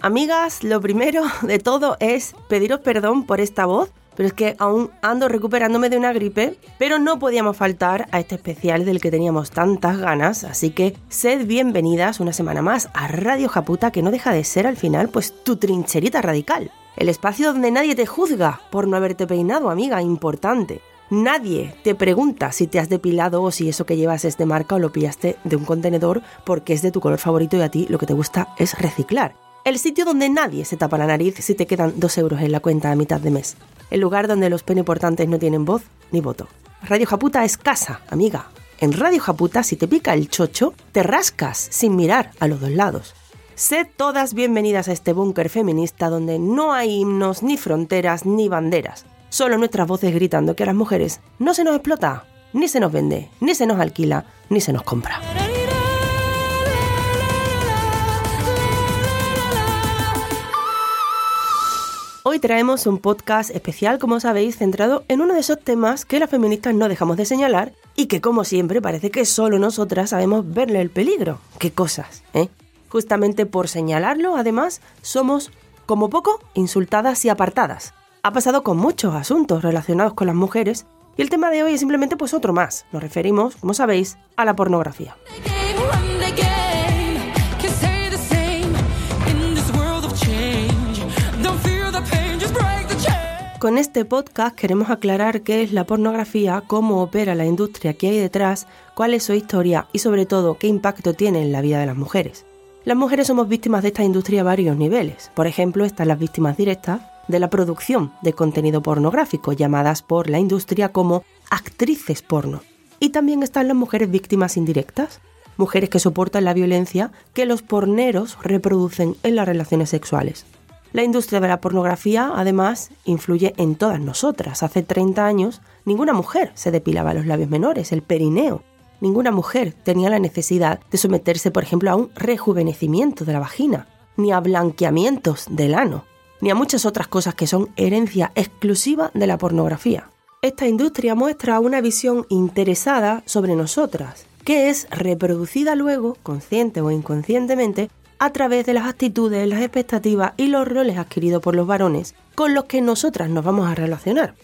Amigas, lo primero de todo es pediros perdón por esta voz, pero es que aún ando recuperándome de una gripe, pero no podíamos faltar a este especial del que teníamos tantas ganas, así que sed bienvenidas una semana más a Radio Japuta, que no deja de ser al final pues tu trincherita radical. El espacio donde nadie te juzga por no haberte peinado, amiga, importante. Nadie te pregunta si te has depilado o si eso que llevas es de marca o lo pillaste de un contenedor porque es de tu color favorito y a ti lo que te gusta es reciclar el sitio donde nadie se tapa la nariz si te quedan dos euros en la cuenta a mitad de mes. El lugar donde los importantes no tienen voz ni voto. Radio Japuta es casa, amiga. En Radio Japuta, si te pica el chocho, te rascas sin mirar a los dos lados. Sed todas bienvenidas a este búnker feminista donde no hay himnos, ni fronteras, ni banderas. Solo nuestras voces gritando que a las mujeres no se nos explota, ni se nos vende, ni se nos alquila, ni se nos compra. Hoy traemos un podcast especial, como sabéis, centrado en uno de esos temas que las feministas no dejamos de señalar y que, como siempre, parece que solo nosotras sabemos verle el peligro. ¡Qué cosas! ¿eh? Justamente por señalarlo, además, somos, como poco, insultadas y apartadas. Ha pasado con muchos asuntos relacionados con las mujeres y el tema de hoy es simplemente pues otro más. Nos referimos, como sabéis, a la pornografía. Con este podcast queremos aclarar qué es la pornografía, cómo opera la industria que hay detrás, cuál es su historia y sobre todo qué impacto tiene en la vida de las mujeres. Las mujeres somos víctimas de esta industria a varios niveles. Por ejemplo, están las víctimas directas de la producción de contenido pornográfico, llamadas por la industria como actrices porno. Y también están las mujeres víctimas indirectas, mujeres que soportan la violencia que los porneros reproducen en las relaciones sexuales. La industria de la pornografía, además, influye en todas nosotras. Hace 30 años, ninguna mujer se depilaba los labios menores, el perineo. Ninguna mujer tenía la necesidad de someterse, por ejemplo, a un rejuvenecimiento de la vagina, ni a blanqueamientos del ano, ni a muchas otras cosas que son herencia exclusiva de la pornografía. Esta industria muestra una visión interesada sobre nosotras, que es reproducida luego, consciente o inconscientemente, a través de las actitudes, las expectativas y los roles adquiridos por los varones con los que nosotras nos vamos a relacionar,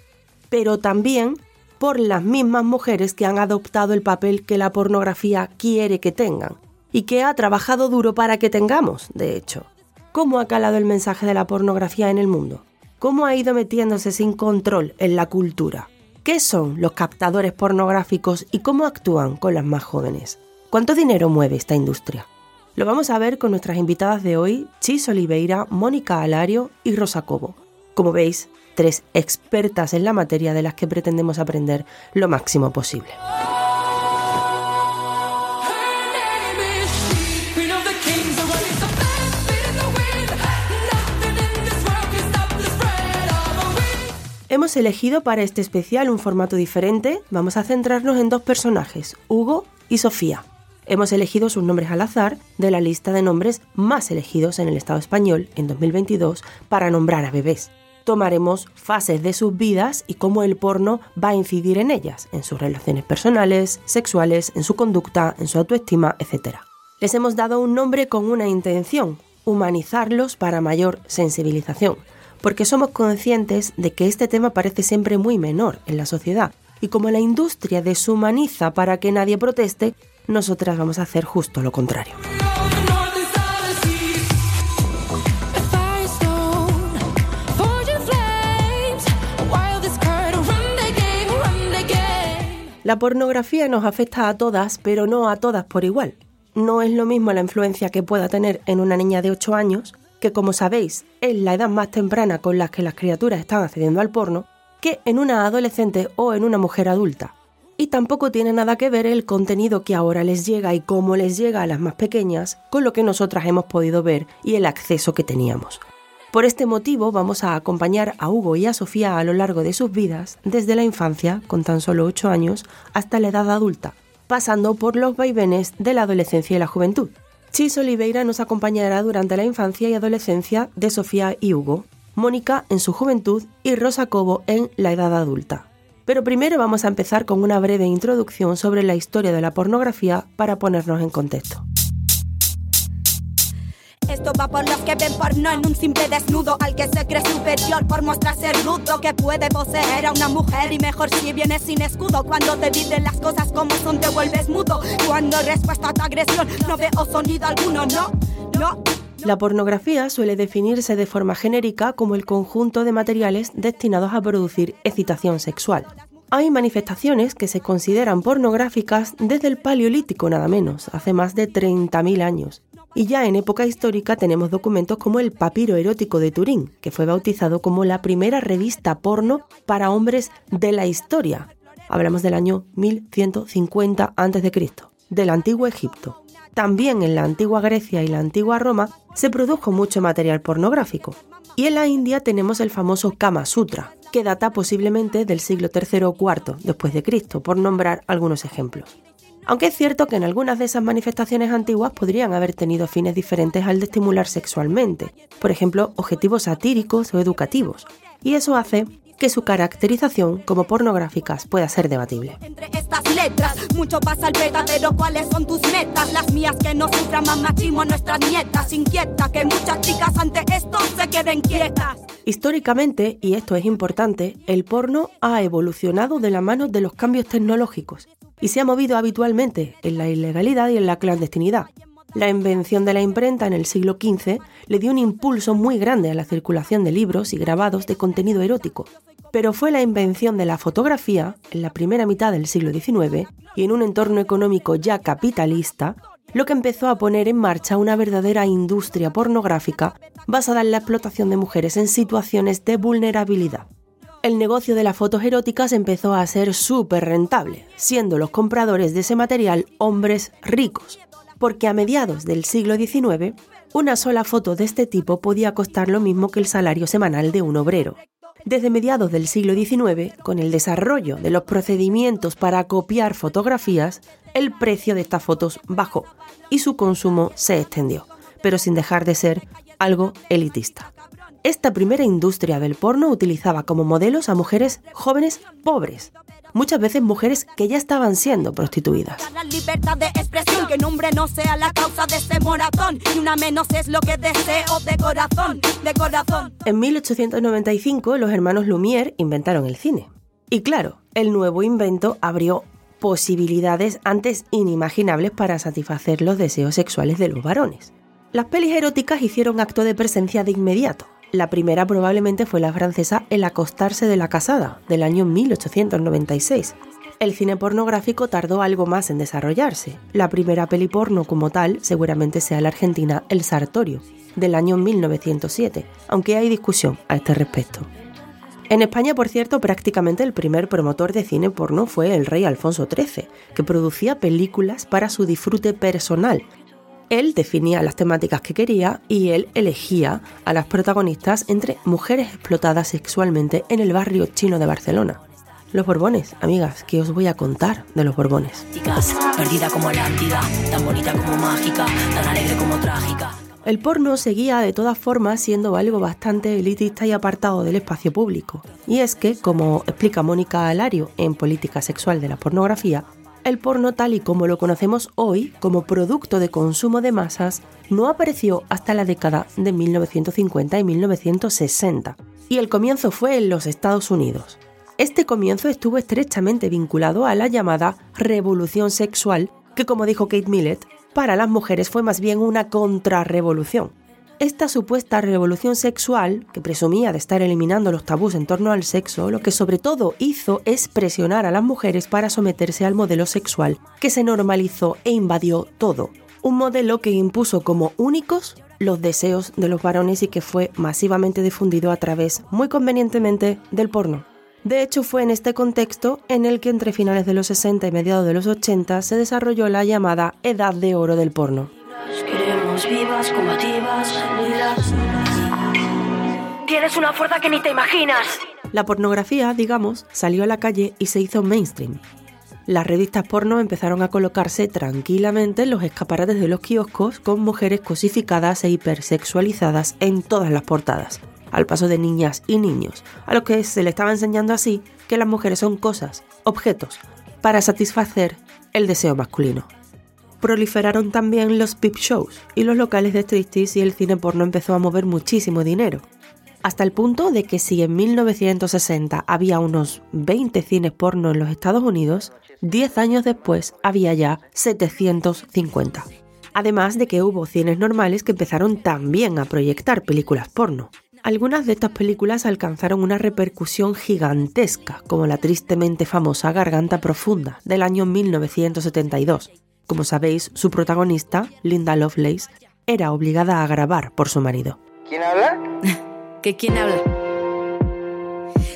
pero también por las mismas mujeres que han adoptado el papel que la pornografía quiere que tengan y que ha trabajado duro para que tengamos, de hecho. ¿Cómo ha calado el mensaje de la pornografía en el mundo? ¿Cómo ha ido metiéndose sin control en la cultura? ¿Qué son los captadores pornográficos y cómo actúan con las más jóvenes? ¿Cuánto dinero mueve esta industria? Lo vamos a ver con nuestras invitadas de hoy, Chis Oliveira, Mónica Alario y Rosa Cobo. Como veis, tres expertas en la materia de las que pretendemos aprender lo máximo posible. Hemos elegido para este especial un formato diferente. Vamos a centrarnos en dos personajes, Hugo y Sofía. Hemos elegido sus nombres al azar de la lista de nombres más elegidos en el Estado español en 2022 para nombrar a bebés. Tomaremos fases de sus vidas y cómo el porno va a incidir en ellas, en sus relaciones personales, sexuales, en su conducta, en su autoestima, etc. Les hemos dado un nombre con una intención, humanizarlos para mayor sensibilización, porque somos conscientes de que este tema parece siempre muy menor en la sociedad, y como la industria deshumaniza para que nadie proteste, nosotras vamos a hacer justo lo contrario. La pornografía nos afecta a todas, pero no a todas por igual. No es lo mismo la influencia que pueda tener en una niña de 8 años, que como sabéis es la edad más temprana con la que las criaturas están accediendo al porno, que en una adolescente o en una mujer adulta. Y tampoco tiene nada que ver el contenido que ahora les llega y cómo les llega a las más pequeñas con lo que nosotras hemos podido ver y el acceso que teníamos. Por este motivo vamos a acompañar a Hugo y a Sofía a lo largo de sus vidas, desde la infancia, con tan solo 8 años, hasta la edad adulta, pasando por los vaivenes de la adolescencia y la juventud. Chis Oliveira nos acompañará durante la infancia y adolescencia de Sofía y Hugo, Mónica en su juventud y Rosa Cobo en la edad adulta. Pero primero vamos a empezar con una breve introducción sobre la historia de la pornografía para ponernos en contexto. Esto va por los que ven porno en un simple desnudo Al que se cree superior por mostrar ser rudo Que puede poseer a una mujer y mejor si viene sin escudo. Cuando te dicen las cosas como son te vuelves mudo. Cuando respuesta a tu agresión no veo sonido alguno, no, no la pornografía suele definirse de forma genérica como el conjunto de materiales destinados a producir excitación sexual. Hay manifestaciones que se consideran pornográficas desde el Paleolítico nada menos, hace más de 30.000 años, y ya en época histórica tenemos documentos como el Papiro Erótico de Turín, que fue bautizado como la primera revista porno para hombres de la historia. Hablamos del año 1150 a.C., del antiguo Egipto. También en la antigua Grecia y la antigua Roma se produjo mucho material pornográfico. Y en la India tenemos el famoso Kama Sutra, que data posiblemente del siglo III o IV después de Cristo, por nombrar algunos ejemplos aunque es cierto que en algunas de esas manifestaciones antiguas podrían haber tenido fines diferentes al de estimular sexualmente, por ejemplo, objetivos satíricos o educativos, y eso hace que su caracterización como pornográficas pueda ser debatible. Entre estas letras, mucho pasa el pero ¿cuáles son tus metas? Las mías que no sufran más machismo nuestras nietas. Inquieta que muchas chicas ante esto se queden quietas. Históricamente, y esto es importante, el porno ha evolucionado de la mano de los cambios tecnológicos y se ha movido habitualmente en la ilegalidad y en la clandestinidad. La invención de la imprenta en el siglo XV le dio un impulso muy grande a la circulación de libros y grabados de contenido erótico, pero fue la invención de la fotografía en la primera mitad del siglo XIX y en un entorno económico ya capitalista lo que empezó a poner en marcha una verdadera industria pornográfica basada en la explotación de mujeres en situaciones de vulnerabilidad. El negocio de las fotos eróticas empezó a ser súper rentable, siendo los compradores de ese material hombres ricos, porque a mediados del siglo XIX, una sola foto de este tipo podía costar lo mismo que el salario semanal de un obrero. Desde mediados del siglo XIX, con el desarrollo de los procedimientos para copiar fotografías, el precio de estas fotos bajó y su consumo se extendió, pero sin dejar de ser algo elitista. Esta primera industria del porno utilizaba como modelos a mujeres jóvenes pobres, muchas veces mujeres que ya estaban siendo prostituidas. La libertad de expresión, que nombre no sea la causa de moratón, y una menos es lo que deseo de corazón, de corazón. En 1895 los hermanos Lumière inventaron el cine. Y claro, el nuevo invento abrió posibilidades antes inimaginables para satisfacer los deseos sexuales de los varones. Las pelis eróticas hicieron acto de presencia de inmediato, la primera probablemente fue la francesa El acostarse de la casada, del año 1896. El cine pornográfico tardó algo más en desarrollarse. La primera peli porno como tal seguramente sea la argentina El Sartorio, del año 1907, aunque hay discusión a este respecto. En España, por cierto, prácticamente el primer promotor de cine porno fue el rey Alfonso XIII, que producía películas para su disfrute personal, él definía las temáticas que quería y él elegía a las protagonistas entre mujeres explotadas sexualmente en el barrio chino de Barcelona. Los Borbones, amigas, ¿qué os voy a contar de los Borbones? perdida como tan bonita como mágica, tan alegre como trágica. El porno seguía de todas formas siendo algo bastante elitista y apartado del espacio público. Y es que, como explica Mónica Alario en Política Sexual de la Pornografía, el porno tal y como lo conocemos hoy como producto de consumo de masas no apareció hasta la década de 1950 y 1960, y el comienzo fue en los Estados Unidos. Este comienzo estuvo estrechamente vinculado a la llamada revolución sexual, que como dijo Kate Millett, para las mujeres fue más bien una contrarrevolución. Esta supuesta revolución sexual, que presumía de estar eliminando los tabús en torno al sexo, lo que sobre todo hizo es presionar a las mujeres para someterse al modelo sexual, que se normalizó e invadió todo. Un modelo que impuso como únicos los deseos de los varones y que fue masivamente difundido a través, muy convenientemente, del porno. De hecho, fue en este contexto en el que entre finales de los 60 y mediados de los 80 se desarrolló la llamada Edad de Oro del porno. Vivas, combativas, Tienes una fuerza que ni te imaginas. La pornografía, digamos, salió a la calle y se hizo mainstream, las revistas porno empezaron a colocarse tranquilamente en los escaparates de los kioscos con mujeres cosificadas e hipersexualizadas en todas las portadas, al paso de niñas y niños, a los que se le estaba enseñando así que las mujeres son cosas, objetos, para satisfacer el deseo masculino. Proliferaron también los peep shows y los locales de striptease y el cine porno empezó a mover muchísimo dinero, hasta el punto de que si en 1960 había unos 20 cines porno en los Estados Unidos, 10 años después había ya 750. Además de que hubo cines normales que empezaron también a proyectar películas porno. Algunas de estas películas alcanzaron una repercusión gigantesca, como la tristemente famosa Garganta Profunda del año 1972. Como sabéis, su protagonista, Linda Lovelace, era obligada a grabar por su marido. ¿Quién habla? ¿Que quién habla?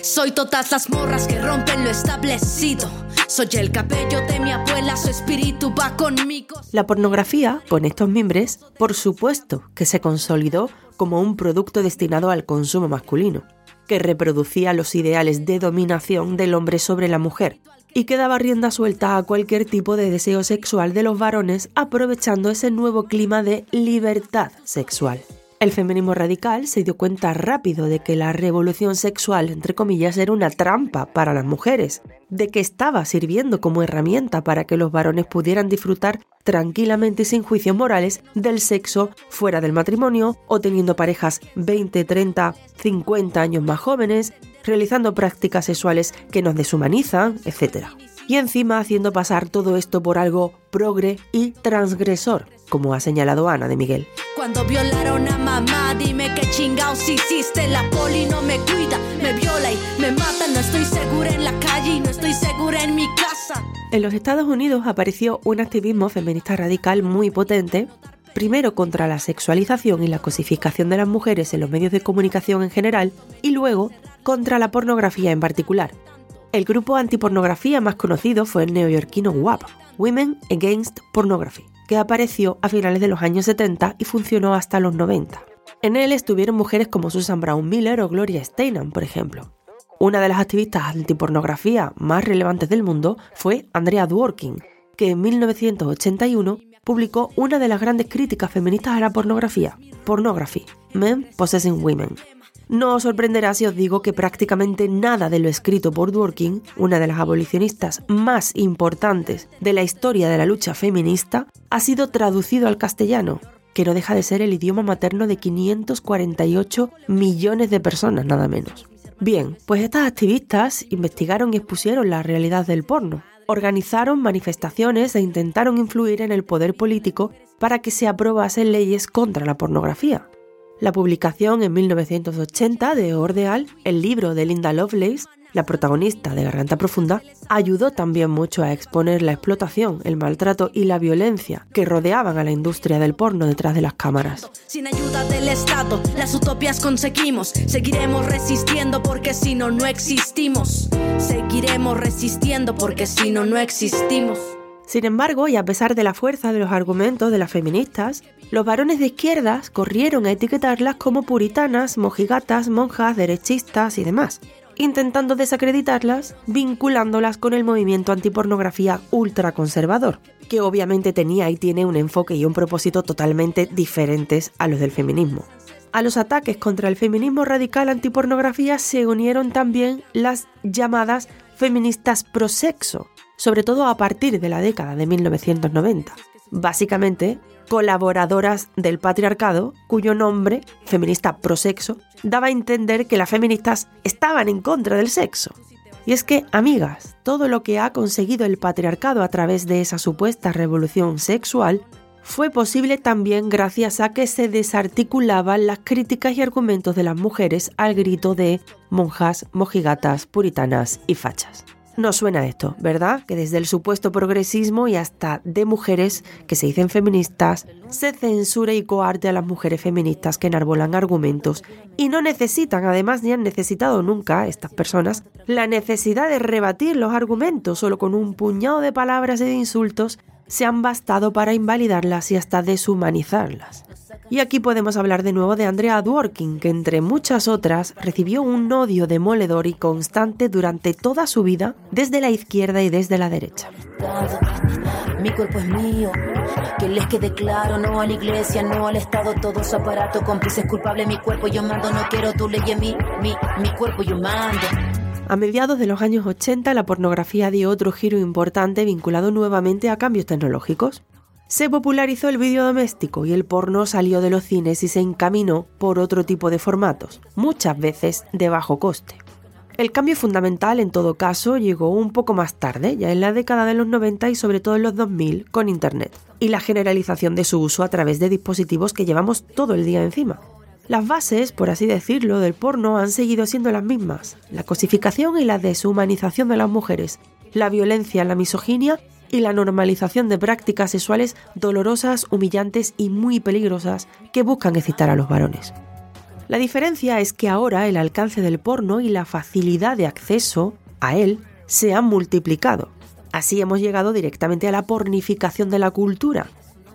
Soy todas las morras que rompen lo establecido. Soy el cabello de mi abuela, su espíritu va conmigo. La pornografía, con estos mimbres, por supuesto que se consolidó como un producto destinado al consumo masculino, que reproducía los ideales de dominación del hombre sobre la mujer y que daba rienda suelta a cualquier tipo de deseo sexual de los varones aprovechando ese nuevo clima de libertad sexual. El feminismo radical se dio cuenta rápido de que la revolución sexual, entre comillas, era una trampa para las mujeres, de que estaba sirviendo como herramienta para que los varones pudieran disfrutar tranquilamente y sin juicios morales del sexo fuera del matrimonio o teniendo parejas 20, 30, 50 años más jóvenes, realizando prácticas sexuales que nos deshumanizan, etc y encima haciendo pasar todo esto por algo progre y transgresor, como ha señalado Ana de Miguel. Cuando violaron a mamá, dime qué chingaos hiciste, la poli no me cuida, me viola y me mata, no estoy segura en la calle y no estoy segura en mi casa. En los Estados Unidos apareció un activismo feminista radical muy potente, primero contra la sexualización y la cosificación de las mujeres en los medios de comunicación en general, y luego contra la pornografía en particular, el grupo antipornografía más conocido fue el neoyorquino WAP, Women Against Pornography, que apareció a finales de los años 70 y funcionó hasta los 90. En él estuvieron mujeres como Susan Brown Miller o Gloria Steinem, por ejemplo. Una de las activistas antipornografía más relevantes del mundo fue Andrea Dworkin, que en 1981 publicó una de las grandes críticas feministas a la pornografía, Pornography, Men Possessing Women, no os sorprenderá si os digo que prácticamente nada de lo escrito por Dworkin, una de las abolicionistas más importantes de la historia de la lucha feminista, ha sido traducido al castellano, que no deja de ser el idioma materno de 548 millones de personas, nada menos. Bien, pues estas activistas investigaron y expusieron la realidad del porno, organizaron manifestaciones e intentaron influir en el poder político para que se aprobasen leyes contra la pornografía. La publicación en 1980 de Ordeal, el libro de Linda Lovelace, la protagonista de Garganta Profunda, ayudó también mucho a exponer la explotación, el maltrato y la violencia que rodeaban a la industria del porno detrás de las cámaras. Sin ayuda del Estado, las utopias conseguimos. Seguiremos resistiendo porque si no, no existimos. Seguiremos resistiendo porque si no, no existimos. Sin embargo, y a pesar de la fuerza de los argumentos de las feministas, los varones de izquierdas corrieron a etiquetarlas como puritanas, mojigatas, monjas, derechistas y demás, intentando desacreditarlas, vinculándolas con el movimiento antipornografía ultraconservador, que obviamente tenía y tiene un enfoque y un propósito totalmente diferentes a los del feminismo. A los ataques contra el feminismo radical antipornografía se unieron también las llamadas feministas prosexo, sobre todo a partir de la década de 1990. Básicamente, colaboradoras del patriarcado, cuyo nombre, feminista prosexo, daba a entender que las feministas estaban en contra del sexo. Y es que, amigas, todo lo que ha conseguido el patriarcado a través de esa supuesta revolución sexual fue posible también gracias a que se desarticulaban las críticas y argumentos de las mujeres al grito de monjas, mojigatas, puritanas y fachas. No suena esto, ¿verdad? Que desde el supuesto progresismo y hasta de mujeres que se dicen feministas, se censura y coarte a las mujeres feministas que enarbolan argumentos y no necesitan, además ni han necesitado nunca estas personas, la necesidad de rebatir los argumentos solo con un puñado de palabras y de insultos se han bastado para invalidarlas y hasta deshumanizarlas. Y aquí podemos hablar de nuevo de Andrea Dworkin, que entre muchas otras recibió un odio demoledor y constante durante toda su vida, desde la izquierda y desde la derecha. Mi cuerpo es mío, que les quede claro, no a la iglesia, no al Estado, todo su aparato, cómplices culpable, mi cuerpo yo mando, no quiero tu ley en mí, mi, mi cuerpo yo mando. A mediados de los años 80, la pornografía dio otro giro importante vinculado nuevamente a cambios tecnológicos. Se popularizó el vídeo doméstico y el porno salió de los cines y se encaminó por otro tipo de formatos, muchas veces de bajo coste. El cambio fundamental, en todo caso, llegó un poco más tarde, ya en la década de los 90 y sobre todo en los 2000, con Internet, y la generalización de su uso a través de dispositivos que llevamos todo el día encima. Las bases, por así decirlo, del porno han seguido siendo las mismas, la cosificación y la deshumanización de las mujeres, la violencia, la misoginia y la normalización de prácticas sexuales dolorosas, humillantes y muy peligrosas que buscan excitar a los varones. La diferencia es que ahora el alcance del porno y la facilidad de acceso a él se han multiplicado. Así hemos llegado directamente a la pornificación de la cultura.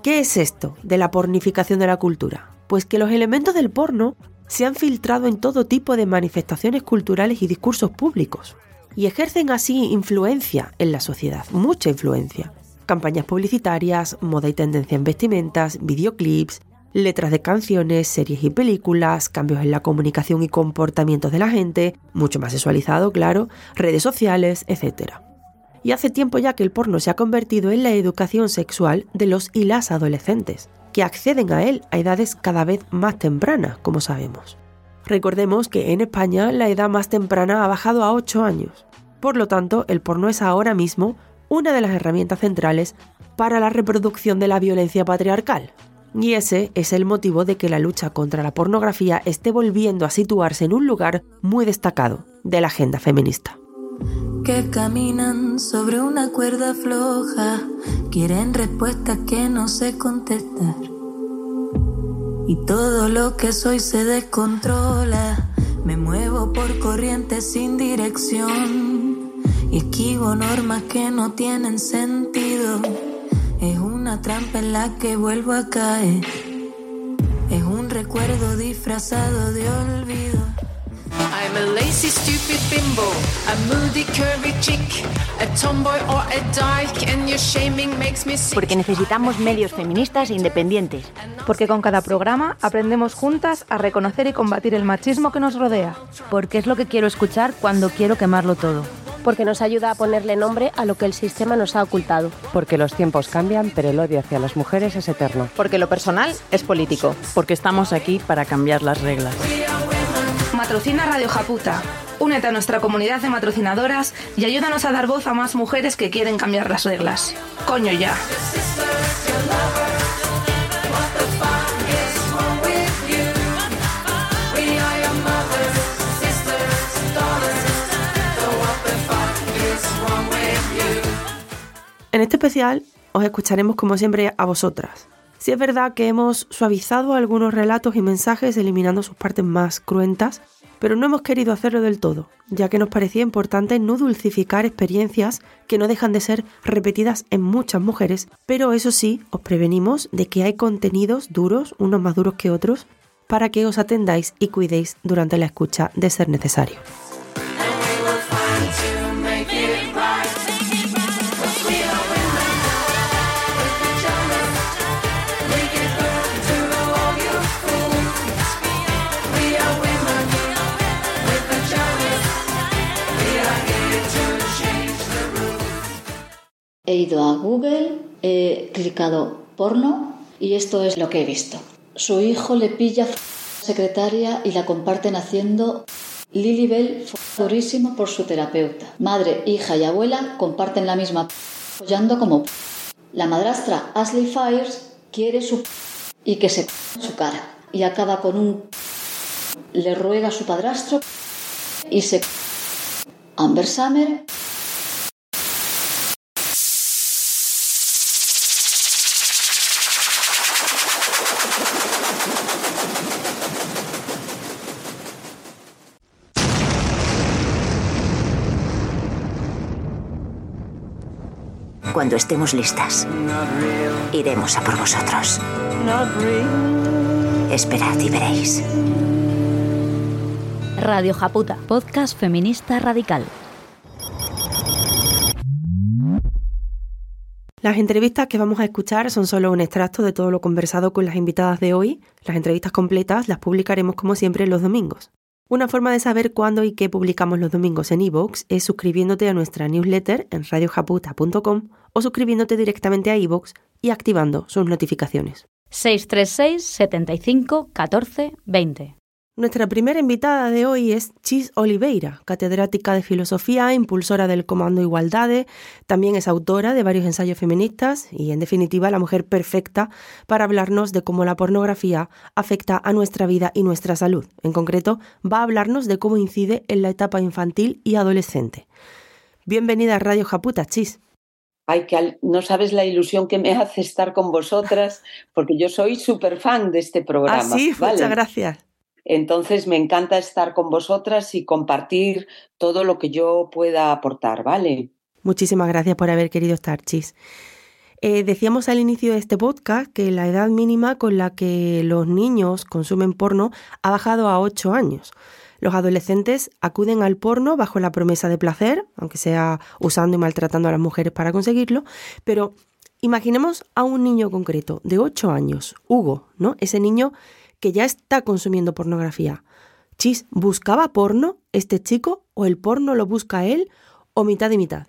¿Qué es esto de la pornificación de la cultura? Pues que los elementos del porno se han filtrado en todo tipo de manifestaciones culturales y discursos públicos y ejercen así influencia en la sociedad, mucha influencia. Campañas publicitarias, moda y tendencia en vestimentas, videoclips, letras de canciones, series y películas, cambios en la comunicación y comportamientos de la gente, mucho más sexualizado, claro, redes sociales, etc. Y hace tiempo ya que el porno se ha convertido en la educación sexual de los y las adolescentes, que acceden a él a edades cada vez más tempranas, como sabemos. Recordemos que en España la edad más temprana ha bajado a 8 años. Por lo tanto, el porno es ahora mismo una de las herramientas centrales para la reproducción de la violencia patriarcal. Y ese es el motivo de que la lucha contra la pornografía esté volviendo a situarse en un lugar muy destacado de la agenda feminista. Que caminan sobre una cuerda floja, quieren respuestas que no se contestan y todo lo que soy se descontrola. Me muevo por corrientes sin dirección y esquivo normas que no tienen sentido. Es una trampa en la que vuelvo a caer. Es un recuerdo disfrazado de olvido. I'm a lazy, stupid bimbo, a moody, curvy chick, a tomboy or a dyke, and your shaming makes me sick. Porque necesitamos medios feministas e independientes. Porque con cada programa aprendemos juntas a reconocer y combatir el machismo que nos rodea. Porque es lo que quiero escuchar cuando quiero quemarlo todo. Porque nos ayuda a ponerle nombre a lo que el sistema nos ha ocultado. Porque los tiempos cambian, pero el odio hacia las mujeres es eterno. Porque lo personal es político. Porque estamos aquí para cambiar las reglas. Matrocina Radio Japuta. Únete a nuestra comunidad de matrocinadoras y ayúdanos a dar voz a más mujeres que quieren cambiar las reglas. Coño ya. En este especial os escucharemos como siempre a vosotras. Si es verdad que hemos suavizado algunos relatos y mensajes eliminando sus partes más cruentas, pero no hemos querido hacerlo del todo, ya que nos parecía importante no dulcificar experiencias que no dejan de ser repetidas en muchas mujeres, pero eso sí, os prevenimos de que hay contenidos duros, unos más duros que otros, para que os atendáis y cuidéis durante la escucha de ser necesario. He ido a Google, he clicado porno y esto es lo que he visto. Su hijo le pilla secretaria y la comparten haciendo Lilibel durísimo por su terapeuta. Madre, hija y abuela comparten la misma follando como la madrastra Ashley Fires quiere su y que se su cara. Y acaba con un le ruega a su padrastro y se Amber Summer Cuando estemos listas, iremos a por vosotros. Esperad y veréis. Radio Japuta, podcast feminista radical. Las entrevistas que vamos a escuchar son solo un extracto de todo lo conversado con las invitadas de hoy. Las entrevistas completas las publicaremos como siempre los domingos. Una forma de saber cuándo y qué publicamos los domingos en iVoox es suscribiéndote a nuestra newsletter en radiojaputa.com o suscribiéndote directamente a iVoox y activando sus notificaciones. 636 75 14 20. Nuestra primera invitada de hoy es Chis Oliveira, catedrática de filosofía, impulsora del Comando Igualdade, también es autora de varios ensayos feministas y, en definitiva, la mujer perfecta para hablarnos de cómo la pornografía afecta a nuestra vida y nuestra salud. En concreto, va a hablarnos de cómo incide en la etapa infantil y adolescente. Bienvenida a Radio Japuta, Chis. Ay, que no sabes la ilusión que me hace estar con vosotras, porque yo soy súper fan de este programa. Ah, sí, muchas gracias. Entonces me encanta estar con vosotras y compartir todo lo que yo pueda aportar, ¿vale? Muchísimas gracias por haber querido estar, Chis. Eh, decíamos al inicio de este podcast que la edad mínima con la que los niños consumen porno ha bajado a 8 años. Los adolescentes acuden al porno bajo la promesa de placer, aunque sea usando y maltratando a las mujeres para conseguirlo, pero imaginemos a un niño concreto de 8 años, Hugo, ¿no? Ese niño que ya está consumiendo pornografía. Chis, ¿buscaba porno este chico o el porno lo busca él o mitad y mitad?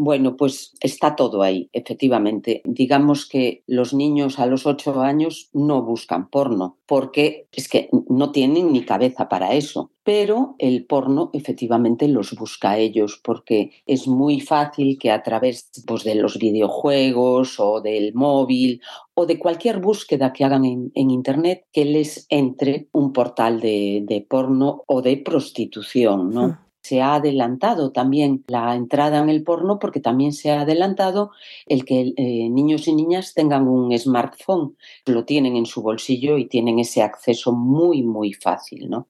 Bueno, pues está todo ahí, efectivamente. Digamos que los niños a los ocho años no buscan porno, porque es que no tienen ni cabeza para eso. Pero el porno efectivamente los busca a ellos, porque es muy fácil que a través pues, de los videojuegos o del móvil o de cualquier búsqueda que hagan en, Internet, que les entre un portal de, de porno o de prostitución, ¿no? Ah se ha adelantado también la entrada en el porno porque también se ha adelantado el que eh, niños y niñas tengan un smartphone, lo tienen en su bolsillo y tienen ese acceso muy, muy fácil, ¿no?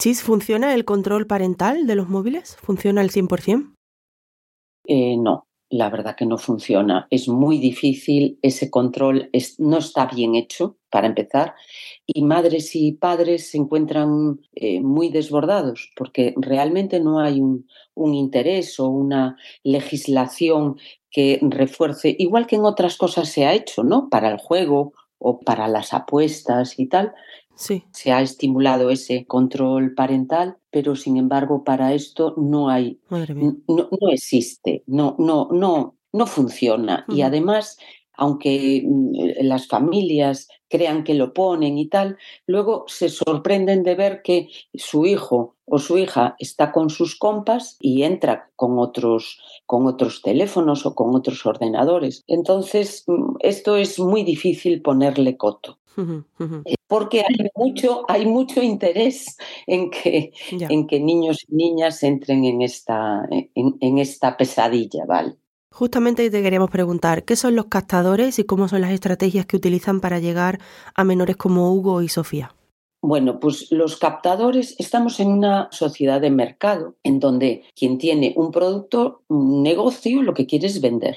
Chis, ¿funciona el control parental de los móviles? ¿Funciona al 100%? Eh, no, la verdad que no funciona. Es muy difícil, ese control no está bien hecho, para empezar, y madres y padres se encuentran eh, muy desbordados porque realmente no hay un, un interés o una legislación que refuerce, igual que en otras cosas se ha hecho, ¿no? Para el juego o para las apuestas y tal, se ha estimulado ese control parental, pero sin embargo para esto no hay, no, no, existe, no, no, no, no funciona. Y además aunque mm, las familias crean que lo ponen y tal, luego se sorprenden de ver que su hijo o su hija está con sus compas y entra con otros, con otros teléfonos o con otros ordenadores. Entonces, mm, esto es muy difícil ponerle coto. Eh, porque hay mucho, hay mucho interés en que, en que niños y niñas entren en esta, en, en esta pesadilla, ¿vale? Justamente te queríamos preguntar, ¿qué son los captadores y cómo son las estrategias que utilizan para llegar a menores como Hugo y Sofía? Bueno, pues los captadores, estamos en una sociedad de mercado en donde quien tiene un producto, un negocio, lo que quiere es vender.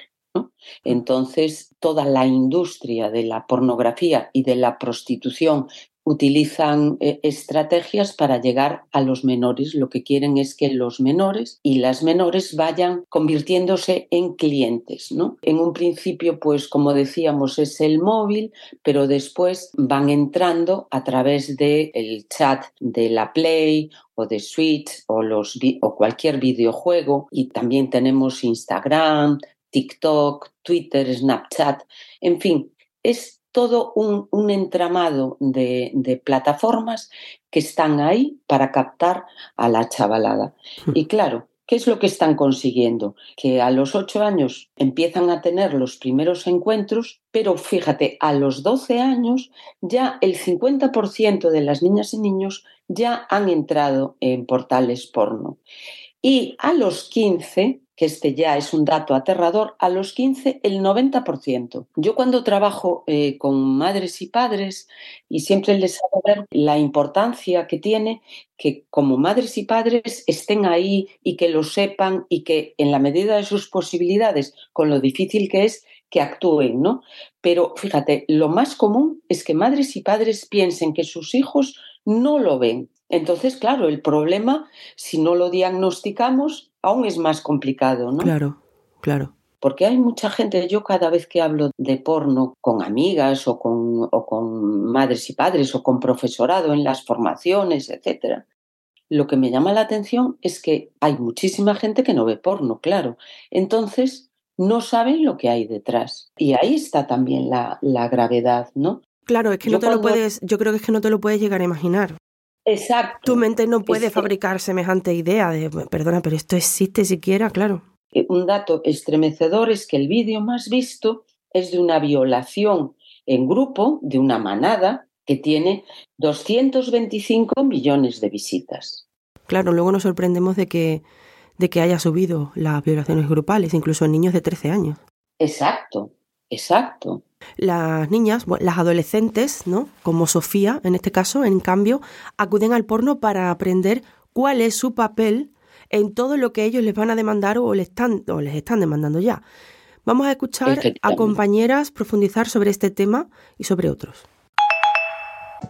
Entonces, toda la industria de la pornografía y de la prostitución utilizan eh, estrategias para llegar a los menores. Lo que quieren es que los menores y las menores vayan convirtiéndose en clientes, ¿no? En un principio, pues como decíamos, es el móvil, pero después van entrando a través del el chat de la Play o de Switch o, los, o cualquier videojuego y también tenemos Instagram, TikTok, Twitter, Snapchat, en fin, es todo un, entramado de, plataformas que están ahí para captar a la chavalada. Y claro, ¿Qué es lo que están consiguiendo? Que a los ocho años empiezan a tener los primeros encuentros, pero fíjate, a los 12 años ya el 50% de las niñas y niños ya han entrado en portales porno. Y a los 15 que este ya es un dato aterrador, a los 15 el 90%. Yo cuando trabajo eh, con madres y padres y siempre les hago ver la importancia que tiene que como madres y padres estén ahí y que lo sepan y que en la medida de sus posibilidades, con lo difícil que es, que actúen, ¿no? Pero fíjate, lo más común es que madres y padres piensen que sus hijos no lo ven. Entonces, claro, el problema, si no lo diagnosticamos, aún es más complicado, ¿no? Claro, claro. Porque hay mucha gente, yo cada vez que hablo de porno con amigas o con, o con madres y padres o con profesorado en las formaciones, etcétera, lo que me llama la atención es que hay muchísima gente que no ve porno, claro. Entonces, no saben lo que hay detrás. Y ahí está también la, la gravedad, ¿no? Claro, es que no te lo puedes, yo creo que es que no te lo puedes llegar a imaginar. Exacto. Tu mente no puede fabricar semejante idea de, perdona, pero esto existe siquiera, claro. Eh, un dato estremecedor es que el vídeo más visto es de una violación en grupo, de una manada, que tiene 225 millones de visitas. Claro, luego nos sorprendemos de que, de que haya subido las violaciones grupales, incluso en niños de 13 años. Exacto, exacto. Las niñas, las adolescentes, ¿no? Como Sofía, en este caso, en cambio, acuden al porno para aprender cuál es su papel en todo lo que ellos les van a demandar o, les están, o les están demandando ya. Vamos a escuchar a compañeras profundizar sobre este tema y sobre otros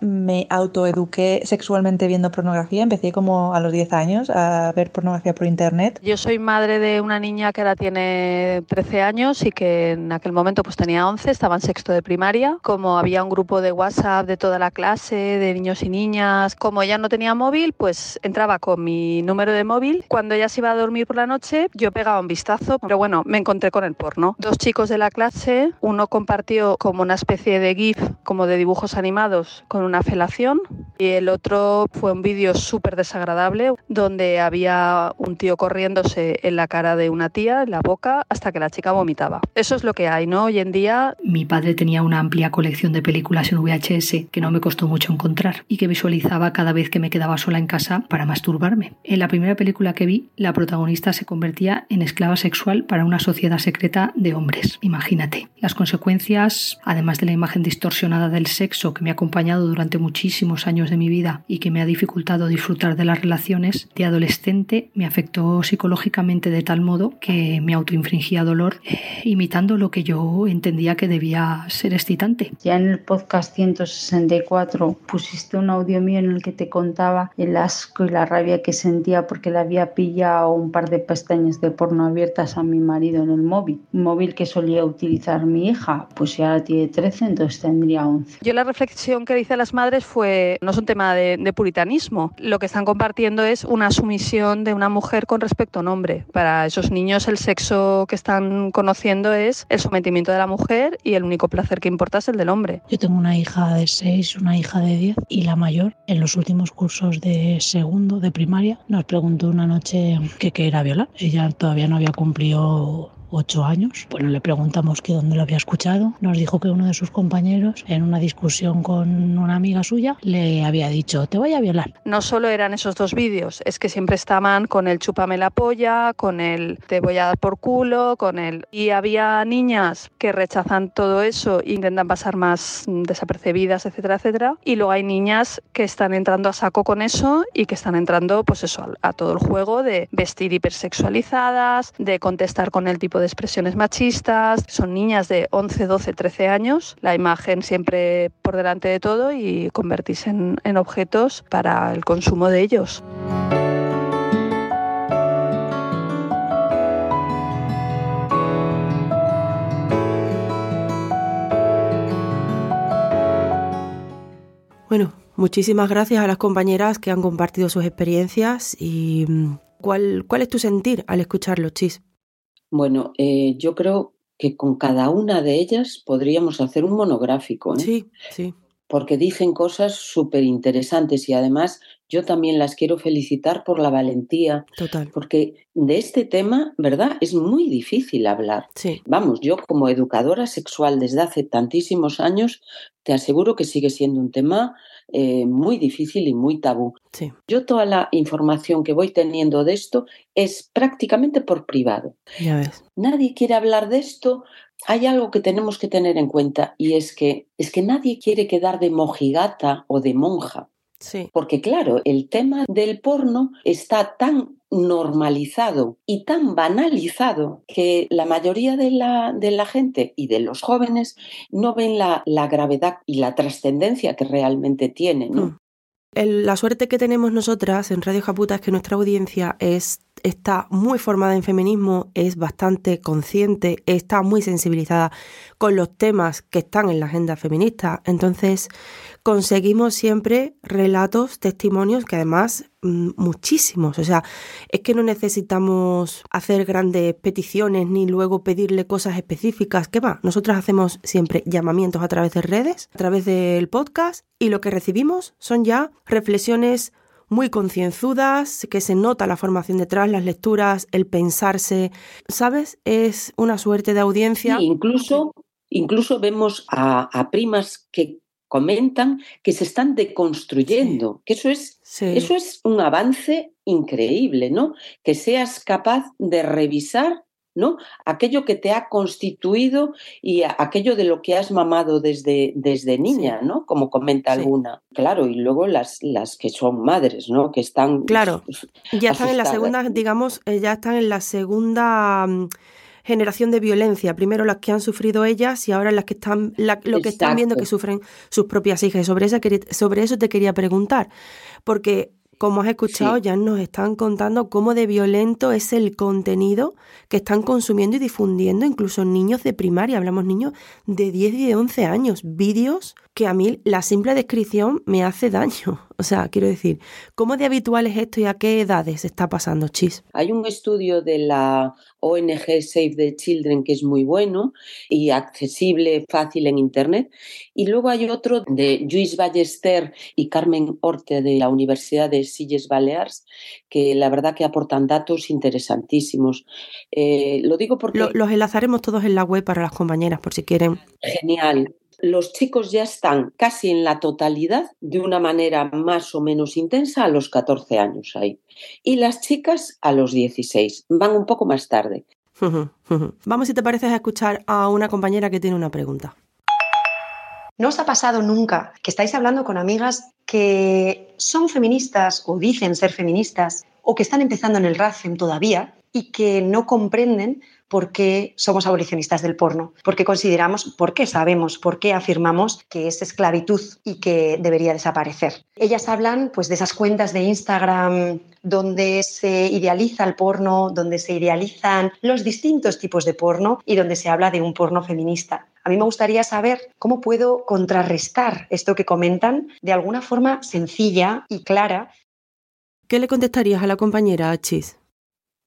me autoeduqué sexualmente viendo pornografía. Empecé como a los 10 años a ver pornografía por internet. Yo soy madre de una niña que ahora tiene 13 años y que en aquel momento pues tenía 11, estaba en sexto de primaria. Como había un grupo de WhatsApp de toda la clase, de niños y niñas, como ella no tenía móvil, pues entraba con mi número de móvil. Cuando ella se iba a dormir por la noche, yo pegaba un vistazo, pero bueno, me encontré con el porno. Dos chicos de la clase, uno compartió como una especie de GIF, como de dibujos animados, con una felación y el otro fue un vídeo súper desagradable donde había un tío corriéndose en la cara de una tía, en la boca, hasta que la chica vomitaba. Eso es lo que hay, ¿no? Hoy en día... Mi padre tenía una amplia colección de películas en VHS que no me costó mucho encontrar y que visualizaba cada vez que me quedaba sola en casa para masturbarme. En la primera película que vi, la protagonista se convertía en esclava sexual para una sociedad secreta de hombres. Imagínate. Las consecuencias, además de la imagen distorsionada del sexo que me ha acompañado durante muchísimos años de mi vida y que me ha dificultado disfrutar de las relaciones, de adolescente me afectó psicológicamente de tal modo que me autoinfringía dolor eh, imitando lo que yo entendía que debía ser excitante. Ya en el podcast 164 pusiste un audio mío en el que te contaba el asco y la rabia que sentía porque le había pillado un par de pestañas de porno abiertas a mi marido en el móvil, un móvil que solía utilizar mi hija, pues ya tiene 13, entonces tendría 11. Yo la reflexión que dice las madres fue, no es un tema de, puritanismo, lo que están compartiendo es una sumisión de una mujer con respecto a un hombre. Para esos niños el sexo que están conociendo es el sometimiento de la mujer y el único placer que importa es el del hombre. Yo tengo una hija de 6, una hija de 10 y la mayor en los últimos cursos de segundo de primaria nos preguntó una noche qué era violar. Ella todavía no había cumplido ocho años. Bueno, le preguntamos que dónde lo había escuchado. Nos dijo que uno de sus compañeros, en una discusión con una amiga suya, le había dicho, te voy a violar. No solo eran esos dos vídeos, es que siempre estaban con el chúpame la polla, con el te voy a dar por culo, con el... Y había niñas que rechazan todo eso e intentan pasar más desapercibidas, etcétera, etcétera. Y luego hay niñas que están entrando a saco con eso y que están entrando, pues eso, a, a todo el juego de vestir hipersexualizadas, de contestar con el tipo de de expresiones machistas, son niñas de 11, 12, 13 años, la imagen siempre por delante de todo y convertirse en, objetos para el consumo de ellos. Bueno, muchísimas gracias a las compañeras que han compartido sus experiencias y mm, ¿cuál, cuál es tu sentir al escucharlo, Chis? Bueno, eh, yo creo que con cada una de ellas podríamos hacer un monográfico. ¿eh? Sí, sí. porque dicen cosas súper interesantes y además yo también las quiero felicitar por la valentía. Total. Porque de este tema, ¿verdad? Es muy difícil hablar. Sí. Vamos, yo como educadora sexual desde hace tantísimos años, te aseguro que sigue siendo un tema eh, muy difícil y muy tabú. Sí. Yo toda la información que voy teniendo de esto es prácticamente por privado. Ya ves. Nadie quiere hablar de esto. Hay algo que tenemos que tener en cuenta y es que es que nadie quiere quedar de mojigata o de monja. Sí. Porque claro, el tema del porno está tan normalizado y tan banalizado que la mayoría de la, de la gente y de los jóvenes no ven la, la gravedad y la trascendencia que realmente tiene. ¿no? Mm. El- la suerte que tenemos nosotras en Radio Japuta es que nuestra audiencia es, está muy formada en feminismo, es bastante consciente, está muy sensibilizada con los temas que están en la agenda feminista. Entonces, conseguimos siempre relatos, testimonios que además mm, muchísimos. O sea, es que no necesitamos hacer grandes peticiones ni luego pedirle cosas específicas. ¿Qué va? Nosotras hacemos siempre llamamientos a través de redes, a través del podcast y lo que recibimos son ya reflexiones muy concienzudas, que se nota la formación detrás, las lecturas, el pensarse, ¿sabes? Es una suerte de audiencia. Sí, incluso, incluso vemos a, a primas que comentan que se están deconstruyendo, que eso es, Sí. eso es un avance increíble, ¿no? Que seas capaz de revisar ¿no? Aquello que te ha constituido y aquello de lo que has mamado desde, desde niña, ¿no? Como comenta Sí. alguna. Claro, y luego las, las que son madres, ¿no? Que están Claro, ya están en la segunda, digamos, eh, ya están en la segunda mm, generación de violencia. Primero las que han sufrido ellas y ahora las que están, la- lo que están viendo que sufren sus propias hijas. Y sobre, esa, sobre eso te quería preguntar, porque como has escuchado, Sí. ya nos están contando cómo de violento es el contenido que están consumiendo y difundiendo incluso niños de primaria, hablamos niños de 10 y de 11 años, vídeos que a mí la simple descripción me hace daño. O sea, quiero decir, ¿cómo de habitual es esto y a qué edades está pasando, Chis? Hay un estudio de la ONG Save the Children que es muy bueno y accesible, fácil en Internet. Y luego hay otro de Lluís Ballester y Carmen Orte de la Universidad de Silles Balears, que la verdad que aportan datos interesantísimos. Eh, lo digo porque... Lo- los enlazaremos todos en la web para las compañeras por si quieren. Genial. Los chicos ya están casi en la totalidad de una manera más o menos intensa a los 14 años ahí. Y las chicas a los 16. Van un poco más tarde. Vamos, si te parece, a escuchar a una compañera que tiene una pregunta. ¿No os ha pasado nunca que estáis hablando con amigas que son feministas o dicen ser feministas o que están empezando en el RACEM todavía y que no comprenden por qué somos abolicionistas del porno? Porque consideramos, por qué sabemos, por qué afirmamos que es esclavitud y que debería desaparecer. Ellas hablan pues de esas cuentas de Instagram donde se idealiza el porno, donde se idealizan los distintos tipos de porno y donde se habla de un porno feminista. A mí me gustaría saber cómo puedo contrarrestar esto que comentan de alguna forma sencilla y clara. ¿Qué le contestarías a la compañera, Chis?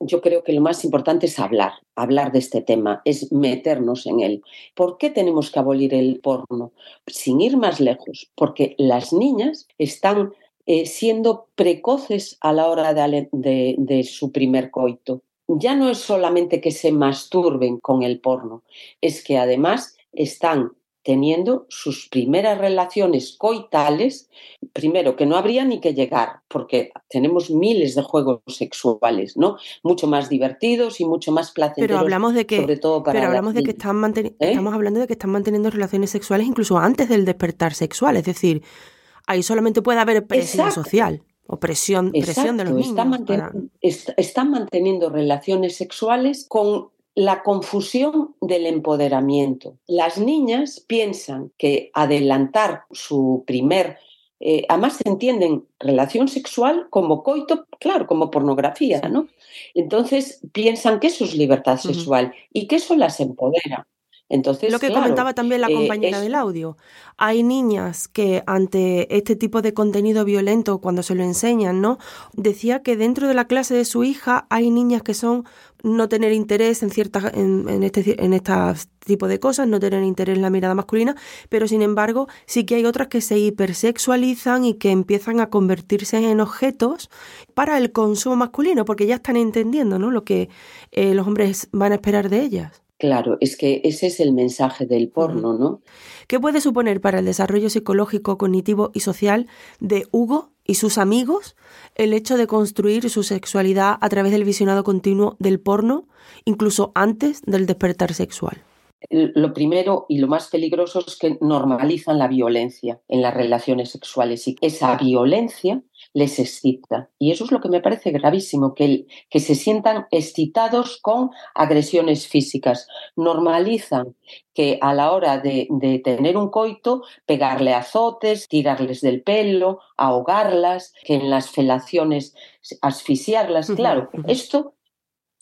Yo creo que lo más importante es hablar, hablar de este tema, es meternos en él. ¿Por qué tenemos que abolir el porno? Sin ir más lejos, porque las niñas están eh, siendo precoces a la hora de, su primer coito. Ya no es solamente que se masturben con el porno, es que además están teniendo sus primeras relaciones coitales, primero que no habría ni que llegar, porque tenemos miles de juegos sexuales, ¿no? Mucho más divertidos y mucho más placenteros. Pero hablamos de que, sobre todo para pero hablamos de que están ¿Eh? estamos hablando de que están manteniendo relaciones sexuales incluso antes del despertar sexual, es decir, ahí solamente puede haber presión Exacto. social o presión, presión de los niños. están, para- manten- est- están manteniendo relaciones sexuales con la confusión del empoderamiento. Las niñas piensan que adelantar su primer, eh, además entienden relación sexual como coito, claro, como pornografía, ¿no? Entonces piensan que eso es libertad sexual y que eso las empodera. Entonces, lo que claro, comentaba también la eh, compañera es- del audio. Hay niñas que ante este tipo de contenido violento, cuando se lo enseñan, ¿no? Decía que dentro de la clase de su hija hay niñas que son no tener interés en ciertas en, en este en este tipo de cosas, no tener interés en la mirada masculina, pero sin embargo sí que hay otras que se hipersexualizan y que empiezan a convertirse en objetos para el consumo masculino, porque ya están entendiendo, ¿no? Lo que eh, los hombres van a esperar de ellas. Claro, es que ese es el mensaje del porno, ¿no? ¿Qué puede suponer para el desarrollo psicológico, cognitivo y social de Hugo y sus amigos el hecho de construir su sexualidad a través del visionado continuo del porno, incluso antes del despertar sexual? Lo primero y lo más peligroso es que normalizan la violencia en las relaciones sexuales y esa violencia les excita. Y eso es lo que me parece gravísimo, que, el- que se sientan excitados con agresiones físicas. Normalizan que a la hora de, de tener un coito, pegarle azotes, tirarles del pelo, ahogarlas, que en las felaciones asfixiarlas. Claro, esto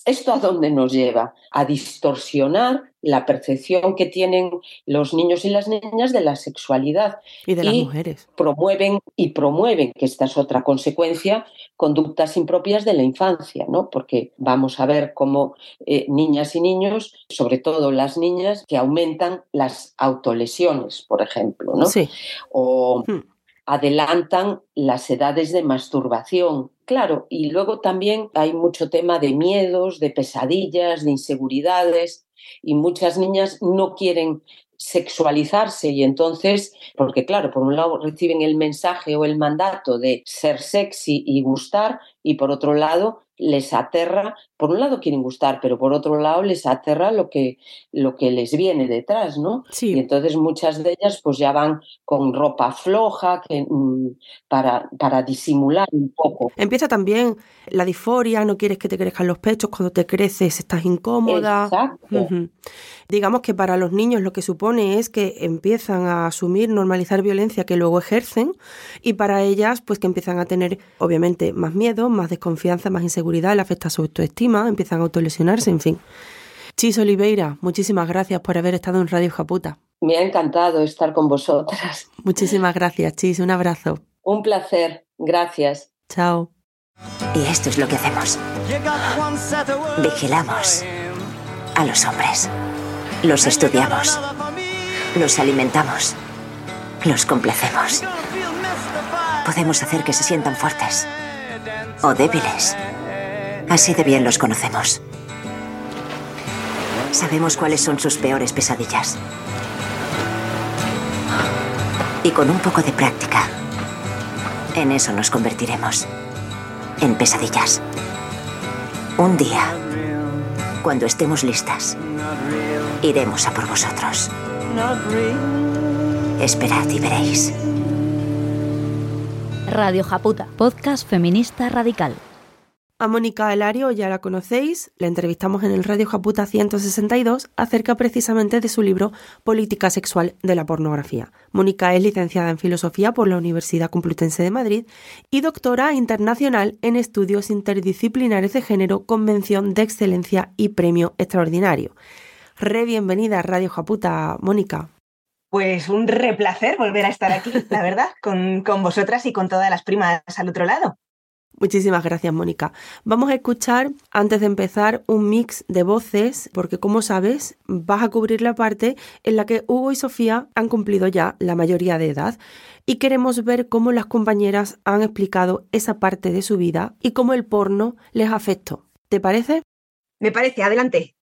¿Esto a dónde nos lleva? A distorsionar la percepción que tienen los niños y las niñas de la sexualidad. Y de las mujeres. Promueven y promueven, que esta es otra consecuencia, conductas impropias de la infancia, ¿no? Porque vamos a ver cómo eh, niñas y niños, sobre todo las niñas, que aumentan las autolesiones, por ejemplo, ¿no? Sí. O adelantan las edades de masturbación. Claro, y luego también hay mucho tema de miedos, de pesadillas, de inseguridades, y muchas niñas no quieren sexualizarse y entonces, porque claro, por un lado reciben el mensaje o el mandato de ser sexy y gustar y por otro lado les aterra, por un lado quieren gustar, pero por otro lado les aterra lo que, lo que les viene detrás, ¿no? Sí. Y entonces muchas de ellas pues ya van con ropa floja que, mm, para, para disimular un poco. Empieza también la disforia, no quieres que te crezcan los pechos, cuando te creces estás incómoda. Exacto. Digamos que para los niños lo que supone es que empiezan a asumir, normalizar violencia que luego ejercen y para ellas pues que empiezan a tener obviamente más miedo, más desconfianza, más inseguridad, le afecta su autoestima, empiezan a autolesionarse, en fin. Chis Oliveira, muchísimas gracias por haber estado en Radio Japuta. Me ha encantado estar con vosotras. Muchísimas gracias, Chis, un abrazo. Un placer. Gracias. Chao. Y esto es lo que hacemos. Vigilamos a los hombres. Los estudiamos. Los alimentamos. Los complacemos. Podemos hacer que se sientan fuertes. O débiles. Así de bien los conocemos. Sabemos cuáles son sus peores pesadillas. Y con un poco de práctica, en eso nos convertiremos. En pesadillas. Un día, cuando estemos listas, iremos a por vosotros. Esperad y veréis. Radio Japuta, podcast feminista radical. A Mónica Elario ya la conocéis, la entrevistamos en el Radio Japuta 162 acerca precisamente de su libro Política sexual de la pornografía. Mónica es licenciada en Filosofía por la Universidad Complutense de Madrid y doctora internacional en Estudios Interdisciplinares de Género, Convención de Excelencia y Premio Extraordinario. Re bienvenida a Radio Japuta, Mónica. Pues un replacer volver a estar aquí, la verdad, con, con vosotras y con todas las primas al otro lado. Muchísimas gracias, Mónica. Vamos a escuchar, antes de empezar, un mix de voces, porque como sabes, vas a cubrir la parte en la que Hugo y Sofía han cumplido ya la mayoría de edad y queremos ver cómo las compañeras han explicado esa parte de su vida y cómo el porno les afectó. ¿Te parece? Me parece, adelante.